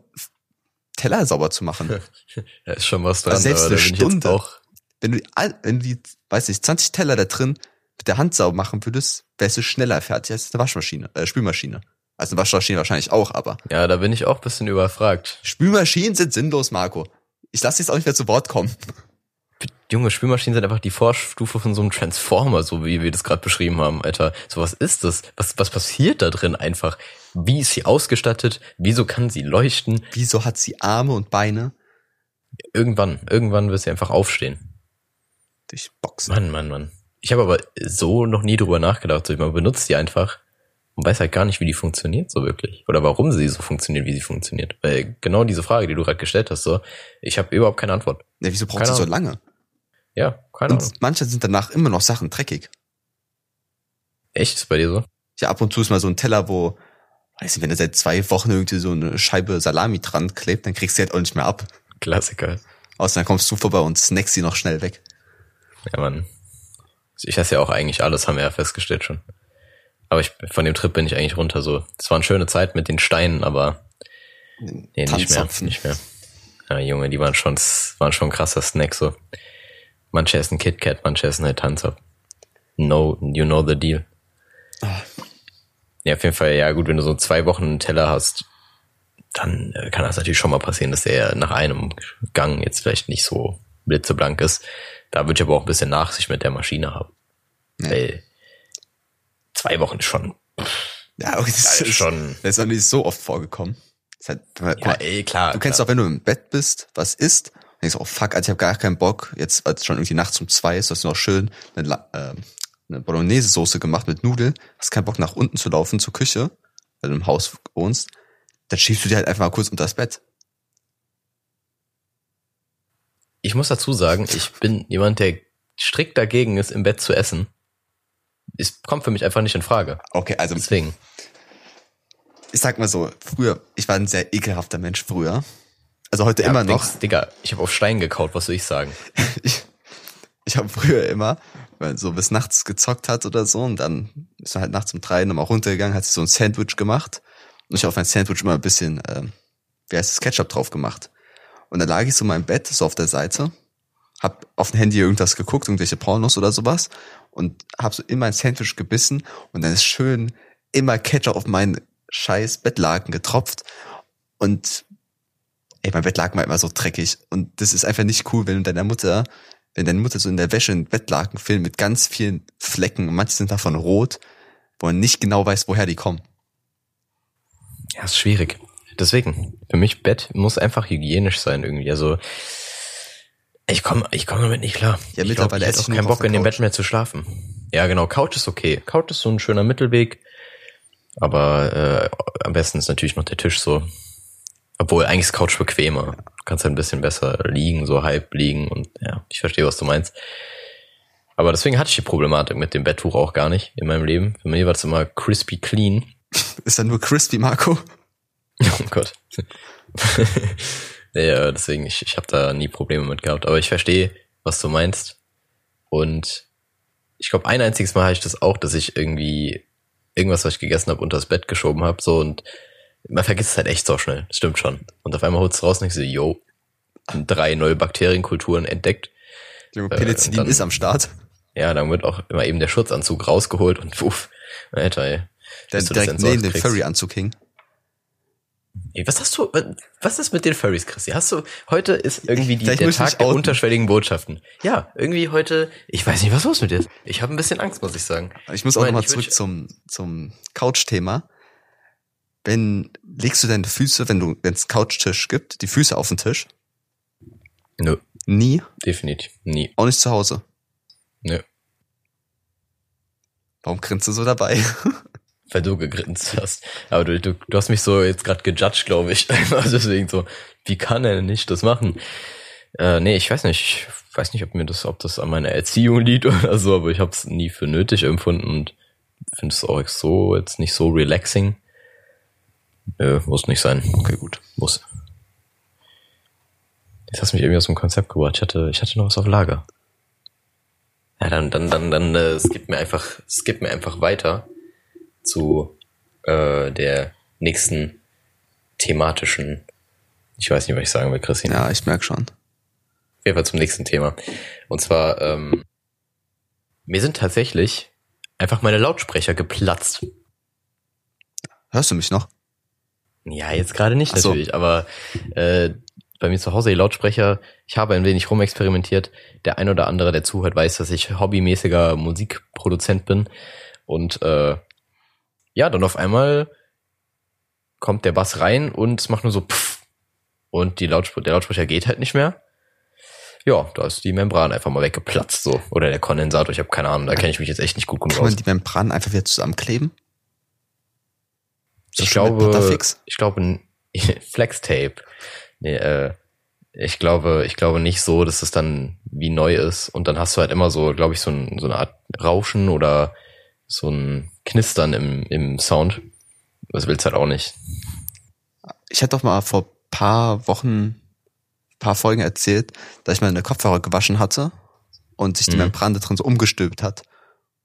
Teller sauber zu machen? <laughs> Da ist schon was dran, Also selbst eine Stunde. auch. wenn du, die wenn du die, weiß nicht, 20 Teller da drin mit der Hand sauber machen würdest, wärst du schneller fertig als eine Waschmaschine, äh, Spülmaschine. Also eine Waschmaschine wahrscheinlich auch, aber Ja, da bin ich auch ein bisschen überfragt. Spülmaschinen sind sinnlos, Marco. Ich lasse jetzt auch nicht mehr zu Wort kommen. Junge, Spülmaschinen sind einfach die Vorstufe von so einem Transformer, so wie wir das gerade beschrieben haben, Alter. So was ist das? Was, was passiert da drin einfach? Wie ist sie ausgestattet? Wieso kann sie leuchten? Wieso hat sie Arme und Beine Irgendwann, irgendwann wird sie einfach aufstehen. durch Boxen? Mann, Mann, Mann. Ich habe aber so noch nie drüber nachgedacht. So, man benutzt die einfach und weiß halt gar nicht, wie die funktioniert so wirklich. Oder warum sie so funktioniert, wie sie funktioniert. Weil genau diese Frage, die du gerade gestellt hast, so, ich habe überhaupt keine Antwort. Ja, wieso braucht Keine sie so lange? Ja, keine Ahnung. Und manche sind danach immer noch Sachen dreckig. Echt ist bei dir so? Ja, ab und zu ist mal so ein Teller, wo, weiß nicht, wenn da seit zwei Wochen irgendwie so eine Scheibe Salami dran klebt, dann kriegst du halt auch nicht mehr ab. Klassiker. Außer dann kommst du vorbei und snackst sie noch schnell weg. Ja, Mann. Ich esse ja auch eigentlich alles, haben wir ja festgestellt schon. Aber ich, von dem Trip bin ich eigentlich runter so. Es war eine schöne Zeit mit den Steinen, aber nee, nicht mehr, nicht mehr. Ja, Junge, die waren schon, waren schon krasser Snack so. Manche essen KitKat, manche essen halt Tanzapfen. No, you know the deal. Ah. Ja, auf jeden Fall, ja gut, wenn du so zwei Wochen einen Teller hast, dann äh, kann das natürlich schon mal passieren, dass der nach einem Gang jetzt vielleicht nicht so blitzeblank ist. Da würde ich aber auch ein bisschen Nachsicht mit der Maschine haben. Ja. Weil zwei Wochen ist schon, Ja, okay, das ist schon, Das ist auch nicht so oft vorgekommen. Halt, ja, mal, ey, klar. du kennst klar. auch, wenn du im Bett bist, was isst, und denkst, oh fuck, Alter, ich habe gar keinen Bock, jetzt als schon irgendwie nachts um zwei ist, hast du noch schön eine, äh, eine Bolognese-Soße gemacht mit Nudeln, hast keinen Bock nach unten zu laufen zur Küche, weil du im Haus wohnst, dann schiebst du dir halt einfach mal kurz unter das Bett. Ich muss dazu sagen, ich bin jemand, der strikt dagegen ist, im Bett zu essen. Es kommt für mich einfach nicht in Frage. Okay, also Deswegen. ich sag mal so, früher, ich war ein sehr ekelhafter Mensch früher. Also heute Ja, immer noch. Dings, Digga, ich habe auf Stein gekaut, was soll ich sagen? <laughs> ich, ich habe früher immer, wenn so bis nachts gezockt hat oder so, und dann ist man halt nachts um drei nochmal runtergegangen, hat sich so ein Sandwich gemacht. Und ich habe auf mein Sandwich immer ein bisschen, ähm, wie heißt das, Ketchup drauf gemacht. Und dann lag ich so in meinem Bett, so auf der Seite, hab auf dem Handy irgendwas geguckt, irgendwelche Pornos oder sowas, und hab so in mein Sandwich gebissen und dann ist schön immer Ketchup auf meinen scheiß Bettlaken getropft. Und ey, mein Bettlaken war immer so dreckig. Und das ist einfach nicht cool, wenn du deiner Mutter, wenn deine Mutter so in der Wäsche einen Bettlaken filmt mit ganz vielen Flecken und manche sind davon rot, wo man nicht genau weiß, woher die kommen. Ja, ist schwierig. Deswegen, für mich Bett muss einfach hygienisch sein irgendwie. Also ich komme ich komm damit nicht klar. Ja, ich mittlerweile ich esse hätte ich auch keinen Bock in dem. Bett mehr zu schlafen. Ja, genau, Couch ist okay. Couch ist so ein schöner Mittelweg. Aber äh, am besten ist natürlich noch der Tisch so. Obwohl eigentlich ist Couch bequemer. Du kannst halt ein bisschen besser liegen, so halb liegen und ja, ich verstehe, was du meinst. Aber deswegen hatte ich die Problematik mit dem Betttuch auch gar nicht in meinem Leben. Für mich war es immer crispy clean. <laughs> Ist dann nur crispy, Marco? <laughs> Oh Gott. <laughs> ja, deswegen, ich, ich habe da nie Probleme mit gehabt. Aber ich verstehe, was du meinst. Und ich glaube, ein einziges Mal hatte ich das auch, dass ich irgendwie irgendwas, was ich gegessen habe, unter das Bett geschoben habe. So und man vergisst es halt echt so schnell. Das stimmt schon. Und auf einmal holst du raus und ich so, yo, drei neue Bakterienkulturen entdeckt. Junge, Penicillin dann- ist am Start. Ja, dann wird auch immer eben der Schutzanzug rausgeholt und uff, Alter, ey. Der direkt neben dem. Furry-Anzug hing. Ey, was hast du, was ist mit den Furries, Christi? Hast du, heute ist irgendwie die, der Tag der unterschwelligen Botschaften. Ja, irgendwie heute, ich weiß nicht, was los mit dir ist. Ich habe ein bisschen Angst, muss ich sagen. Ich muss auch nochmal zurück zum, zum Couch-Thema. Wenn, legst du deine Füße, wenn du, wenn es Couchtisch gibt, die Füße auf den Tisch? Nö, Nie, definitiv, nie. auch nicht zu Hause. Nö. Warum grinst du so dabei? <laughs> Weil du gegrinst hast. Aber du, du, du hast mich so jetzt gerade gejudged, glaube ich. <laughs> Also deswegen so, wie kann er nicht das machen? Äh, nee, ich weiß nicht. Ich weiß nicht, ob mir das, ob das an meiner Erziehung liegt <laughs> oder so, aber ich habe es nie für nötig empfunden und finde es auch so jetzt nicht so relaxing. Nö, muss nicht sein. Okay, gut. Muss. Jetzt hast du mich irgendwie aus dem Konzept gebracht. Ich hatte, ich hatte noch was auf Lager. Ja, dann, dann, dann, dann, äh, es gibt mir einfach, gibt mir einfach weiter zu äh, der nächsten thematischen. Ich weiß nicht, was ich sagen will, Christine. Ja, ich merk schon. Auf jeden Fall zum nächsten Thema. Und zwar, ähm, mir sind tatsächlich einfach meine Lautsprecher geplatzt. Hörst du mich noch? Ja, jetzt gerade nicht so. natürlich, aber äh, bei mir zu Hause die Lautsprecher, ich habe ein wenig rumexperimentiert. Der ein oder andere, der zuhört, weiß, dass ich hobbymäßiger Musikproduzent bin. Und äh, ja, dann auf einmal kommt der Bass rein und es macht nur so pff. Und die Lautspr der Lautsprecher geht halt nicht mehr. Ja, da ist die Membran einfach mal weggeplatzt so. Oder der Kondensator, ich habe keine Ahnung, da kenne ich mich jetzt echt nicht gut genug Kann man aus. die Membran einfach wieder zusammenkleben? Das Ich glaube, ich glaube, n- <laughs> Flex-Tape. Nee, äh, ich glaube, ich glaube nicht so, dass es dann wie neu ist. Und dann hast du halt immer so, glaube ich, so, ein, so eine Art Rauschen oder so ein Knistern im, im Sound. Das willst du halt auch nicht. Ich hatte doch mal vor paar Wochen, paar Folgen erzählt, dass ich meine Kopfhörer gewaschen hatte und sich die Mhm. Membran da drin so umgestülpt hat.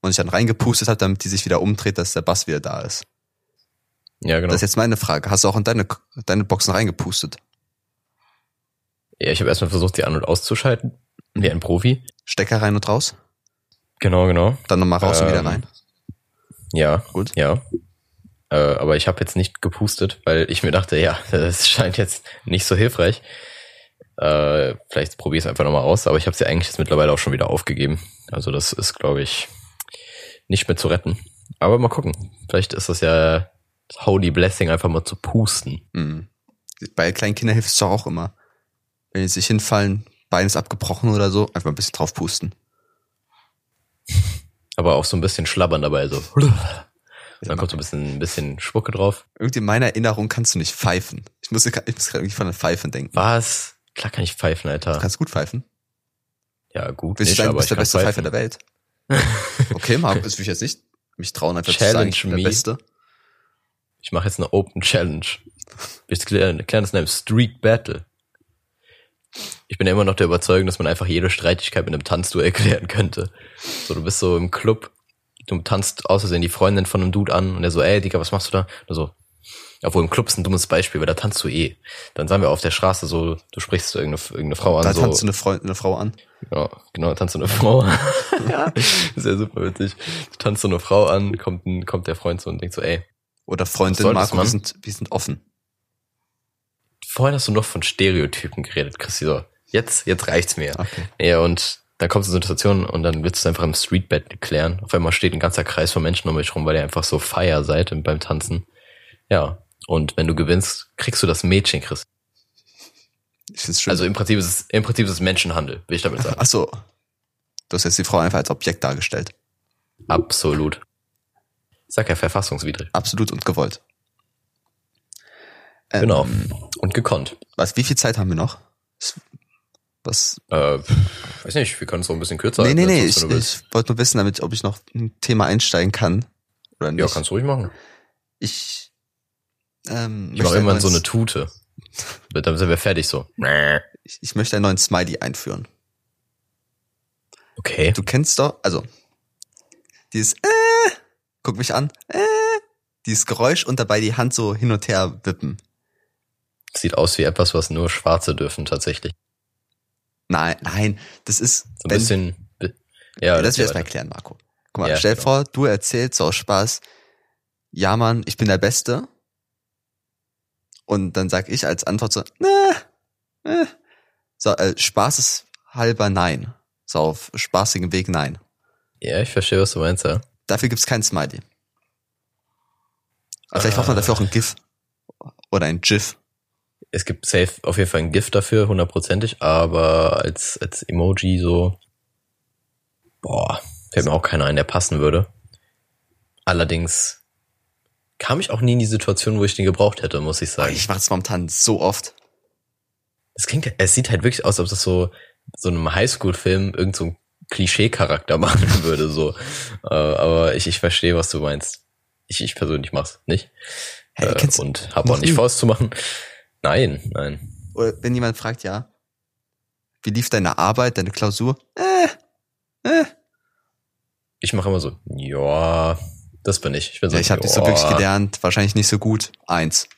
Und ich dann reingepustet hat, damit die sich wieder umdreht, dass der Bass wieder da ist. Ja, genau. Das ist jetzt meine Frage. Hast du auch in deine, deine Boxen reingepustet? Ja, ich habe erstmal versucht, sie an- und auszuschalten. Wie ein Profi. Stecker rein und raus? Genau, genau. Dann nochmal raus und wieder Ähm, rein? Ja, Gut. ja. Äh, aber ich habe jetzt nicht gepustet, weil ich mir dachte, ja, <laughs> das scheint jetzt nicht so hilfreich. Äh, vielleicht probiere ich es einfach nochmal aus, aber ich habe sie eigentlich jetzt mittlerweile auch schon wieder aufgegeben. Also das ist, glaube ich, nicht mehr zu retten. Aber mal gucken. Vielleicht ist das ja das Holy Blessing, einfach mal zu pusten. Mhm. Bei kleinen Kindern hilft es doch auch immer. Wenn die sich hinfallen, Bein ist abgebrochen oder so, einfach ein bisschen drauf pusten. <laughs> Aber auch so ein bisschen schlabbern dabei, so. Und dann kommt so ein bisschen, ein bisschen Spucke drauf. Irgendwie in meiner Erinnerung kannst du nicht pfeifen. Ich muss, ich muss gerade irgendwie von den Pfeifen denken. Was? Klar kann ich pfeifen, Du Alter. kannst gut pfeifen. Ja, gut, Willst nicht, du sagen, du aber bist der beste Pfeifer der Welt? <laughs> Okay, mal, das will ich jetzt nicht mich trauen, einfach Challenge zu sagen, ich bin der. Beste. Ich mache jetzt eine Open Challenge. Wir klären klären das in einem Street Battle. Ich bin ja immer noch der Überzeugung, dass man einfach jede Streitigkeit mit einem Tanzduell <laughs> klären könnte. So, du bist so im Club, du tanzt aus Versehen die Freundin von einem Dude an und der so, ey, Digga, was machst du da? Und so, obwohl im Club ist ein dummes Beispiel, weil da tanzt du eh. Dann sagen wir auf der Straße so, du sprichst irgendeine, irgendeine Frau an, Da so, tanzt du eine, Freund, eine Frau an. Genau, genau, tanzt so eine Frau an. ja, ist <laughs> ja super witzig. Du tanzt so eine Frau an, kommt, ein, kommt der Freund so und denkt so, ey, Oder Freundin, Marco, wir sind, wir sind offen. vorhin hast du noch von Stereotypen geredet, Christi. So, jetzt, jetzt reicht's mir. Okay. Ja, und dann kommst du eine Situation und dann willst du es einfach im Streetbed klären. Auf einmal steht ein ganzer Kreis von Menschen um euch rum, weil ihr einfach so feier seid beim Tanzen. Ja. Und wenn du gewinnst, kriegst du das Mädchen, Chris. Ich find's schön. Also im Prinzip ist es, im Prinzip ist es Menschenhandel, will ich damit sagen. Ach so. Du hast jetzt die Frau einfach als Objekt dargestellt. Absolut. Sag ja verfassungswidrig. Absolut und gewollt. Ähm, Genau. Und gekonnt. Was, wie viel Zeit haben wir noch? Was? Äh, weiß nicht, wir können es so ein bisschen kürzer Nee, nee, nee. wenn Ich, ich wollte nur wissen, damit, ob ich noch ein Thema einsteigen kann. Oder nicht. Ja, kannst du ruhig machen. ich, ähm, Ich mache irgendwann so eine Tute. <laughs> Dann sind wir fertig so. ich, ich möchte einen neuen Smiley einführen. Okay. Du kennst doch, also, dieses, äh, guck mich an, äh, dieses Geräusch und dabei die Hand so hin und her wippen. Sieht aus wie etwas, was nur Schwarze dürfen tatsächlich. Nein, nein, das ist, So ein wenn, bisschen. Ja, das das wir erst mal weiter. erklären, Marco. Guck mal, Ja, stell genau. vor, du erzählst so aus Spaß, ja Mann, ich bin der Beste. Und dann sag ich als Antwort so, ne, äh. so, äh, spaßeshalber nein. So auf spaßigem Weg nein. Ja, ich verstehe, was du meinst, ja. Dafür gibt's kein Smiley. Aber vielleicht braucht man dafür auch ein GIF. Oder ein GIF. Es gibt safe auf jeden Fall ein Gift dafür, hundertprozentig, aber als, als Emoji so, boah, fällt mir auch keiner ein, der passen würde. Allerdings kam ich auch nie in die Situation, wo ich den gebraucht hätte, muss ich sagen. Ich mache es momentan so oft. Es klingt, es sieht halt wirklich aus, als ob das so, so einem Highschool-Film irgend so ein Klischee-Charakter <laughs> machen würde, so. Äh, aber ich, ich verstehe, was du meinst. Ich, ich persönlich mach's nicht. Hey, äh, und hab auch nicht vor, es zu machen. Nein, nein. Oder wenn jemand fragt, ja, wie lief deine Arbeit, deine Klausur? Äh, äh. Ich mache immer so, ja, das bin ich. Ich bin so, Ja, ich habe nicht so wirklich gelernt, wahrscheinlich nicht so gut. Eins.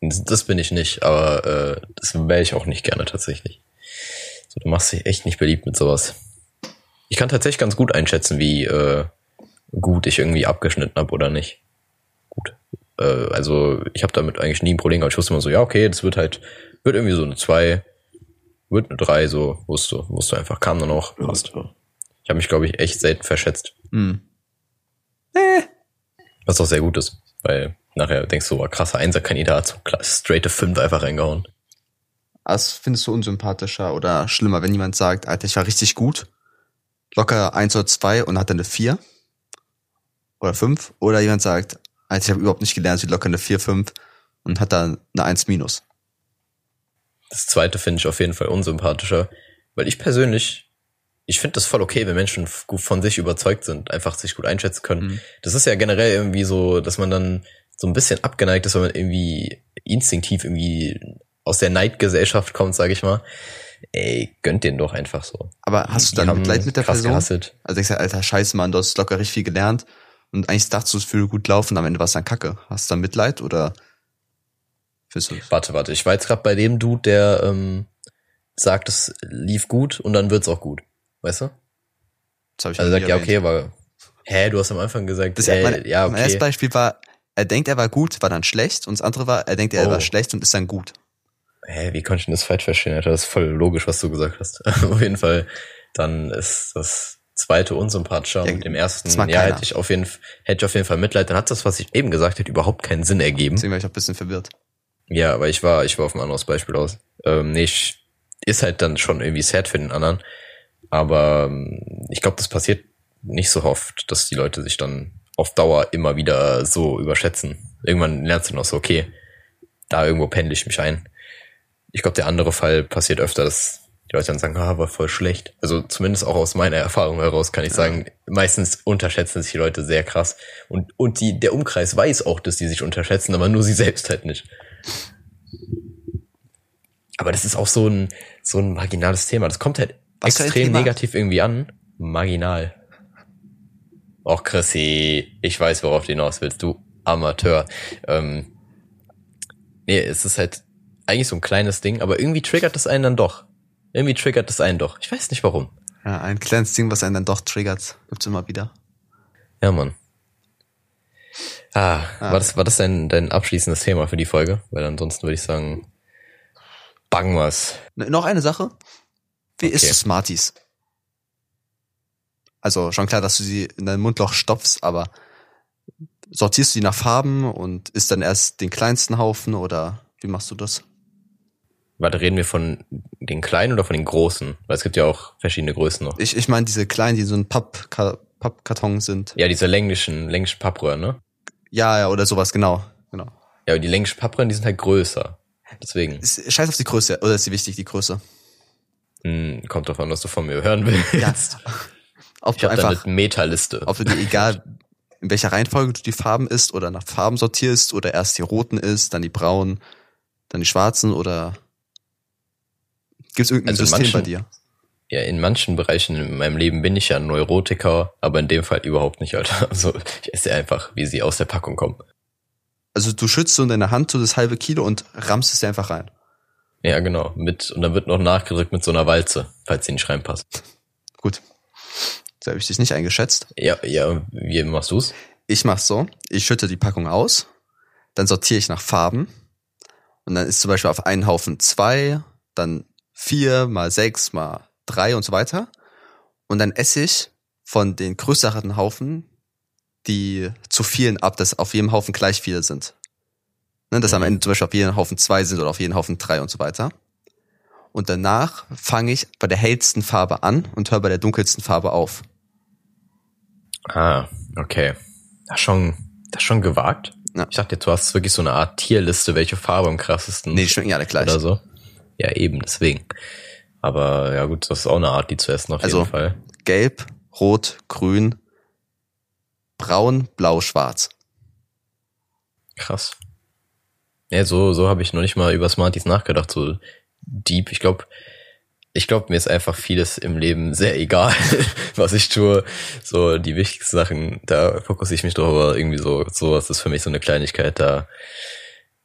Das bin ich nicht, aber äh, das wäre ich auch nicht gerne tatsächlich. So, du machst dich echt nicht beliebt mit sowas. Ich kann tatsächlich ganz gut einschätzen, wie äh, gut ich irgendwie abgeschnitten habe oder nicht. Gut. Äh, also ich habe damit eigentlich nie ein Problem gehabt. Ich wusste immer so, ja, okay, das wird halt, wird irgendwie so eine 2, wird eine 3, so, wusste, wusste einfach, kam dann auch, passt. Ich habe mich, glaube ich, echt selten verschätzt. Hm. Was auch sehr gut ist, weil nachher denkst du, oh, krasser Einser-Kandidat, so straighte 5 einfach reingehauen. Was findest du unsympathischer oder schlimmer, wenn jemand sagt, Alter, ich war richtig gut, locker eins oder zwei und hat dann eine vier oder fünf, oder jemand sagt, Alter, ich habe überhaupt nicht gelernt, sie locker eine vier, fünf und hat dann eine eins minus. Das zweite finde ich auf jeden Fall unsympathischer, weil ich persönlich, ich finde das voll okay, wenn Menschen von sich überzeugt sind, einfach sich gut einschätzen können. Mhm. Das ist ja generell irgendwie so, dass man dann so ein bisschen abgeneigt ist, wenn man irgendwie instinktiv irgendwie aus der Neidgesellschaft kommt, sage ich mal. Ey, gönnt den doch einfach so. Aber hast du dann Mitleid mit der Person? gehasselt. Also ich sag, Alter, scheiße, Mann, du hast locker richtig viel gelernt und eigentlich dachtest du, es würde gut laufen, am Ende war es dann kacke. Hast du dann Mitleid oder du Warte, warte, ich war jetzt gerade bei dem Dude, der ähm, sagt, es lief gut und dann wird's auch gut. Weißt du? Das hab ich Also sagt, ja, okay, aber hä, du hast am Anfang gesagt, Das äh, mein, ja, mein erstes okay. Beispiel war, er denkt, er war gut, war dann schlecht und das andere war, er denkt, er Oh. war schlecht und ist dann gut. Hä, wie konnte ich denn das falsch verstehen, Alter? Das ist voll logisch, was du gesagt hast. <laughs> auf jeden Fall, dann ist das zweite unsympathischer Ja, und mit dem ersten, ja, keiner. hätte ich auf jeden Fall, hätte ich auf jeden Fall Mitleid. Dann hat das, was ich eben gesagt hätte, überhaupt keinen Sinn ergeben. Deswegen war ich auch ein bisschen verwirrt. Ja, aber ich war, ich war auf ein anderes Beispiel aus. Ähm, nee, ich, ist halt dann schon irgendwie sad für den anderen. Aber ähm, ich glaube, das passiert nicht so oft, dass die Leute sich dann auf Dauer immer wieder so überschätzen. Irgendwann lernst du noch so, okay, da irgendwo pendel ich mich ein. Ich glaube, der andere Fall passiert öfter, dass die Leute dann sagen, ah, war voll schlecht. Also zumindest auch aus meiner Erfahrung heraus kann ich sagen, meistens unterschätzen sich die Leute sehr krass. Und, und die, der Umkreis weiß auch, dass die sich unterschätzen, aber nur sie selbst halt nicht. Aber das ist auch so ein, so ein marginales Thema. Das kommt halt extrem Thema? negativ irgendwie an. Marginal. Och, Chrissy, ich weiß, worauf du hinaus willst, du Amateur. Ähm, nee, es ist halt eigentlich so ein kleines Ding, aber irgendwie triggert das einen dann doch. Irgendwie triggert das einen doch. Ich weiß nicht warum. Ja, ein kleines Ding, was einen dann doch triggert, gibt's immer wieder. Ja, Mann. Ah, war das, war das dein, dein abschließendes Thema für die Folge? Weil ansonsten würde ich sagen, bang was. N- Noch eine Sache. Wie isst Okay. du Smarties? Also schon klar, dass du sie in dein Mundloch stopfst, aber sortierst du die nach Farben und isst dann erst den kleinsten Haufen oder wie machst du das? Warte, reden wir von den kleinen oder von den großen? Weil es gibt ja auch verschiedene Größen noch. Ich, ich meine diese kleinen, die so ein Pappka Pappkarton sind. Ja, diese länglichen, länglichen Pappröhren, ne? Ja, ja, oder sowas, genau. genau. Ja, aber die länglichen Pappröhren, die sind halt größer. Deswegen, Ist, scheiß auf die Größe, oder ist sie wichtig, die Größe? hm, kommt drauf an, was du von mir hören willst. Ja. Ob Ich habe da einfach, eine Metaliste. ob du dir egal, in welcher Reihenfolge du die Farben isst oder nach Farben sortierst oder erst die roten isst, dann die braunen, dann die schwarzen oder gibt's irgendein Also System bei manchen- dir? Ja, in manchen Bereichen in meinem Leben bin ich ja ein Neurotiker, aber in dem Fall überhaupt nicht, Alter. <laughs> Also ich esse einfach, wie sie aus der Packung kommen. Also du schützt so in deiner Hand so das halbe Kilo und rammst es dir einfach rein. Ja, genau. Mit, und dann wird noch nachgedrückt mit so einer Walze, falls sie nicht reinpasst. <laughs> Gut. So habe ich dich nicht eingeschätzt. Ja, ja, wie machst du's? Ich mach's so, ich schütte die Packung aus, dann sortiere ich nach Farben und dann ist zum Beispiel auf einen Haufen zwei, dann vier mal sechs mal drei und so weiter. Und dann esse ich von den größeren Haufen die zu vielen ab, dass auf jedem Haufen gleich viele sind. Ne, dass am Ende zum Beispiel auf jedem Haufen zwei sind oder auf jedem Haufen drei und so weiter. Und danach fange ich bei der hellsten Farbe an und höre bei der dunkelsten Farbe auf. Ah, okay. Das ist schon, das ist schon gewagt. Ja. Ich dachte, du hast wirklich so eine Art Tierliste, welche Farbe am krassesten Nee, die schmecken ja alle gleich. oder so. Ja, eben, deswegen. Aber ja gut, das ist auch eine Art, die zu essen auf Also- jeden Fall. Gelb, Rot, Grün, Braun, Blau, Schwarz. Krass. Ja, so, so habe ich noch nicht mal über Smarties nachgedacht, so deep. Ich glaube, ich glaube, mir ist einfach vieles im Leben sehr egal, <laughs> was ich tue. So die wichtigsten Sachen, da fokussiere ich mich drauf, aber irgendwie so, sowas ist für mich so eine Kleinigkeit, da,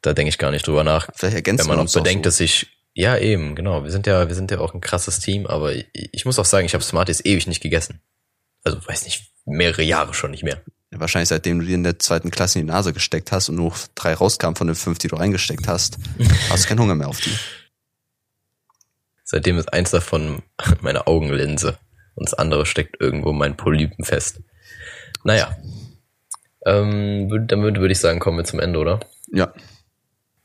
da denke ich gar nicht drüber nach. Vielleicht ergänzen Wenn man wir auch bedenkt, so. dass ich, ja eben, genau, wir sind ja, wir sind ja auch ein krasses Team, aber ich, ich muss auch sagen, ich habe Smarties ewig nicht gegessen. Also weiß nicht, mehrere Jahre schon nicht mehr. Ja, wahrscheinlich seitdem du dir in der zweiten Klasse in die Nase gesteckt hast und nur drei rauskamen von den fünf, die du reingesteckt hast, <laughs> hast du keinen Hunger mehr auf die. Seitdem ist eins davon <laughs> meine Augenlinse und das andere steckt irgendwo in meinen Polypen fest. Naja. Ähm, damit würde ich sagen, kommen wir zum Ende, oder? Ja,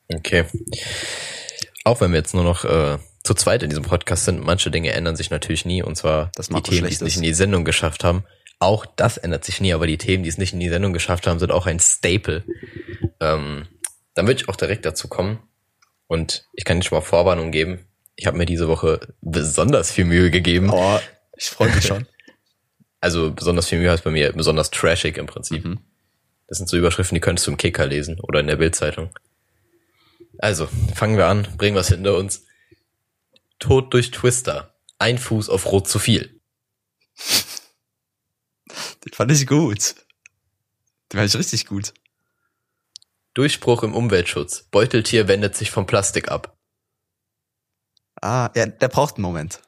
Okay. Auch wenn wir jetzt nur noch äh, zu zweit in diesem Podcast sind, manche Dinge ändern sich natürlich nie. Und zwar Das die Themen, die es nicht in die Sendung geschafft haben. Auch das ändert sich nie, aber die Themen, die es nicht in die Sendung geschafft haben, sind auch ein Staple. Ähm, dann würde ich auch direkt dazu kommen. Und ich kann dir schon mal Vorwarnung geben. Ich habe mir diese Woche besonders viel Mühe gegeben. oh, ich freue mich schon. <laughs> Also besonders viel Mühe heißt bei mir besonders trashig im Prinzip. Mhm. Das sind so Überschriften, die könntest du im Kicker lesen oder in der Bildzeitung. Also, fangen wir an, bringen wir es hinter uns. Tod durch Twister. Ein Fuß auf Rot zu viel. Den fand ich gut. Den fand ich richtig gut. Durchbruch im Umweltschutz. Beuteltier wendet sich vom Plastik ab. Ah, ja, der braucht einen Moment.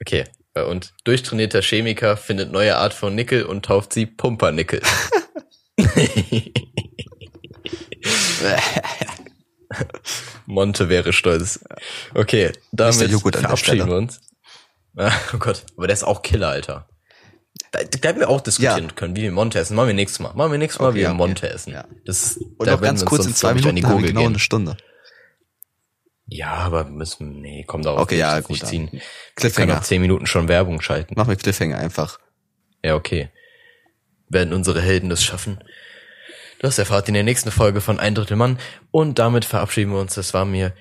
Okay. äh, Und durchtrainierter Chemiker findet neue Art von Nickel und tauft sie Pumpernickel. <laughs> <laughs> <laughs> Monte wäre stolz. Okay, Nicht damit verabschieden wir uns. Ah, Oh Gott, aber der ist auch Killer, Alter. Da, da hätten wir auch diskutieren Ja. können, wie wir Monte essen. Machen wir nächstes Mal. Machen wir nächstes Mal, Okay, wie wir okay. Monte essen. Ja. Das, Und da noch werden ganz wir kurz in zwei Minuten die haben wir genau gehen. eine Stunde. Ja, aber müssen, nee, komm darauf Okay, ja, nicht gut, dann. ziehen. Cliffhanger. noch zehn Minuten schon Werbung schalten. Machen wir Cliffhanger einfach. Ja, okay. Werden unsere Helden es schaffen? Das erfahrt ihr in der nächsten Folge von Ein Drittel Mann. Und damit verabschieden wir uns. Es war mir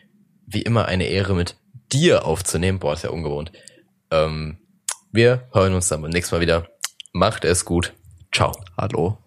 wie immer eine Ehre, mit dir aufzunehmen. Boah, ist ja ungewohnt. Ähm, wir hören uns dann beim nächsten Mal wieder. Macht es gut. Ciao. Hallo.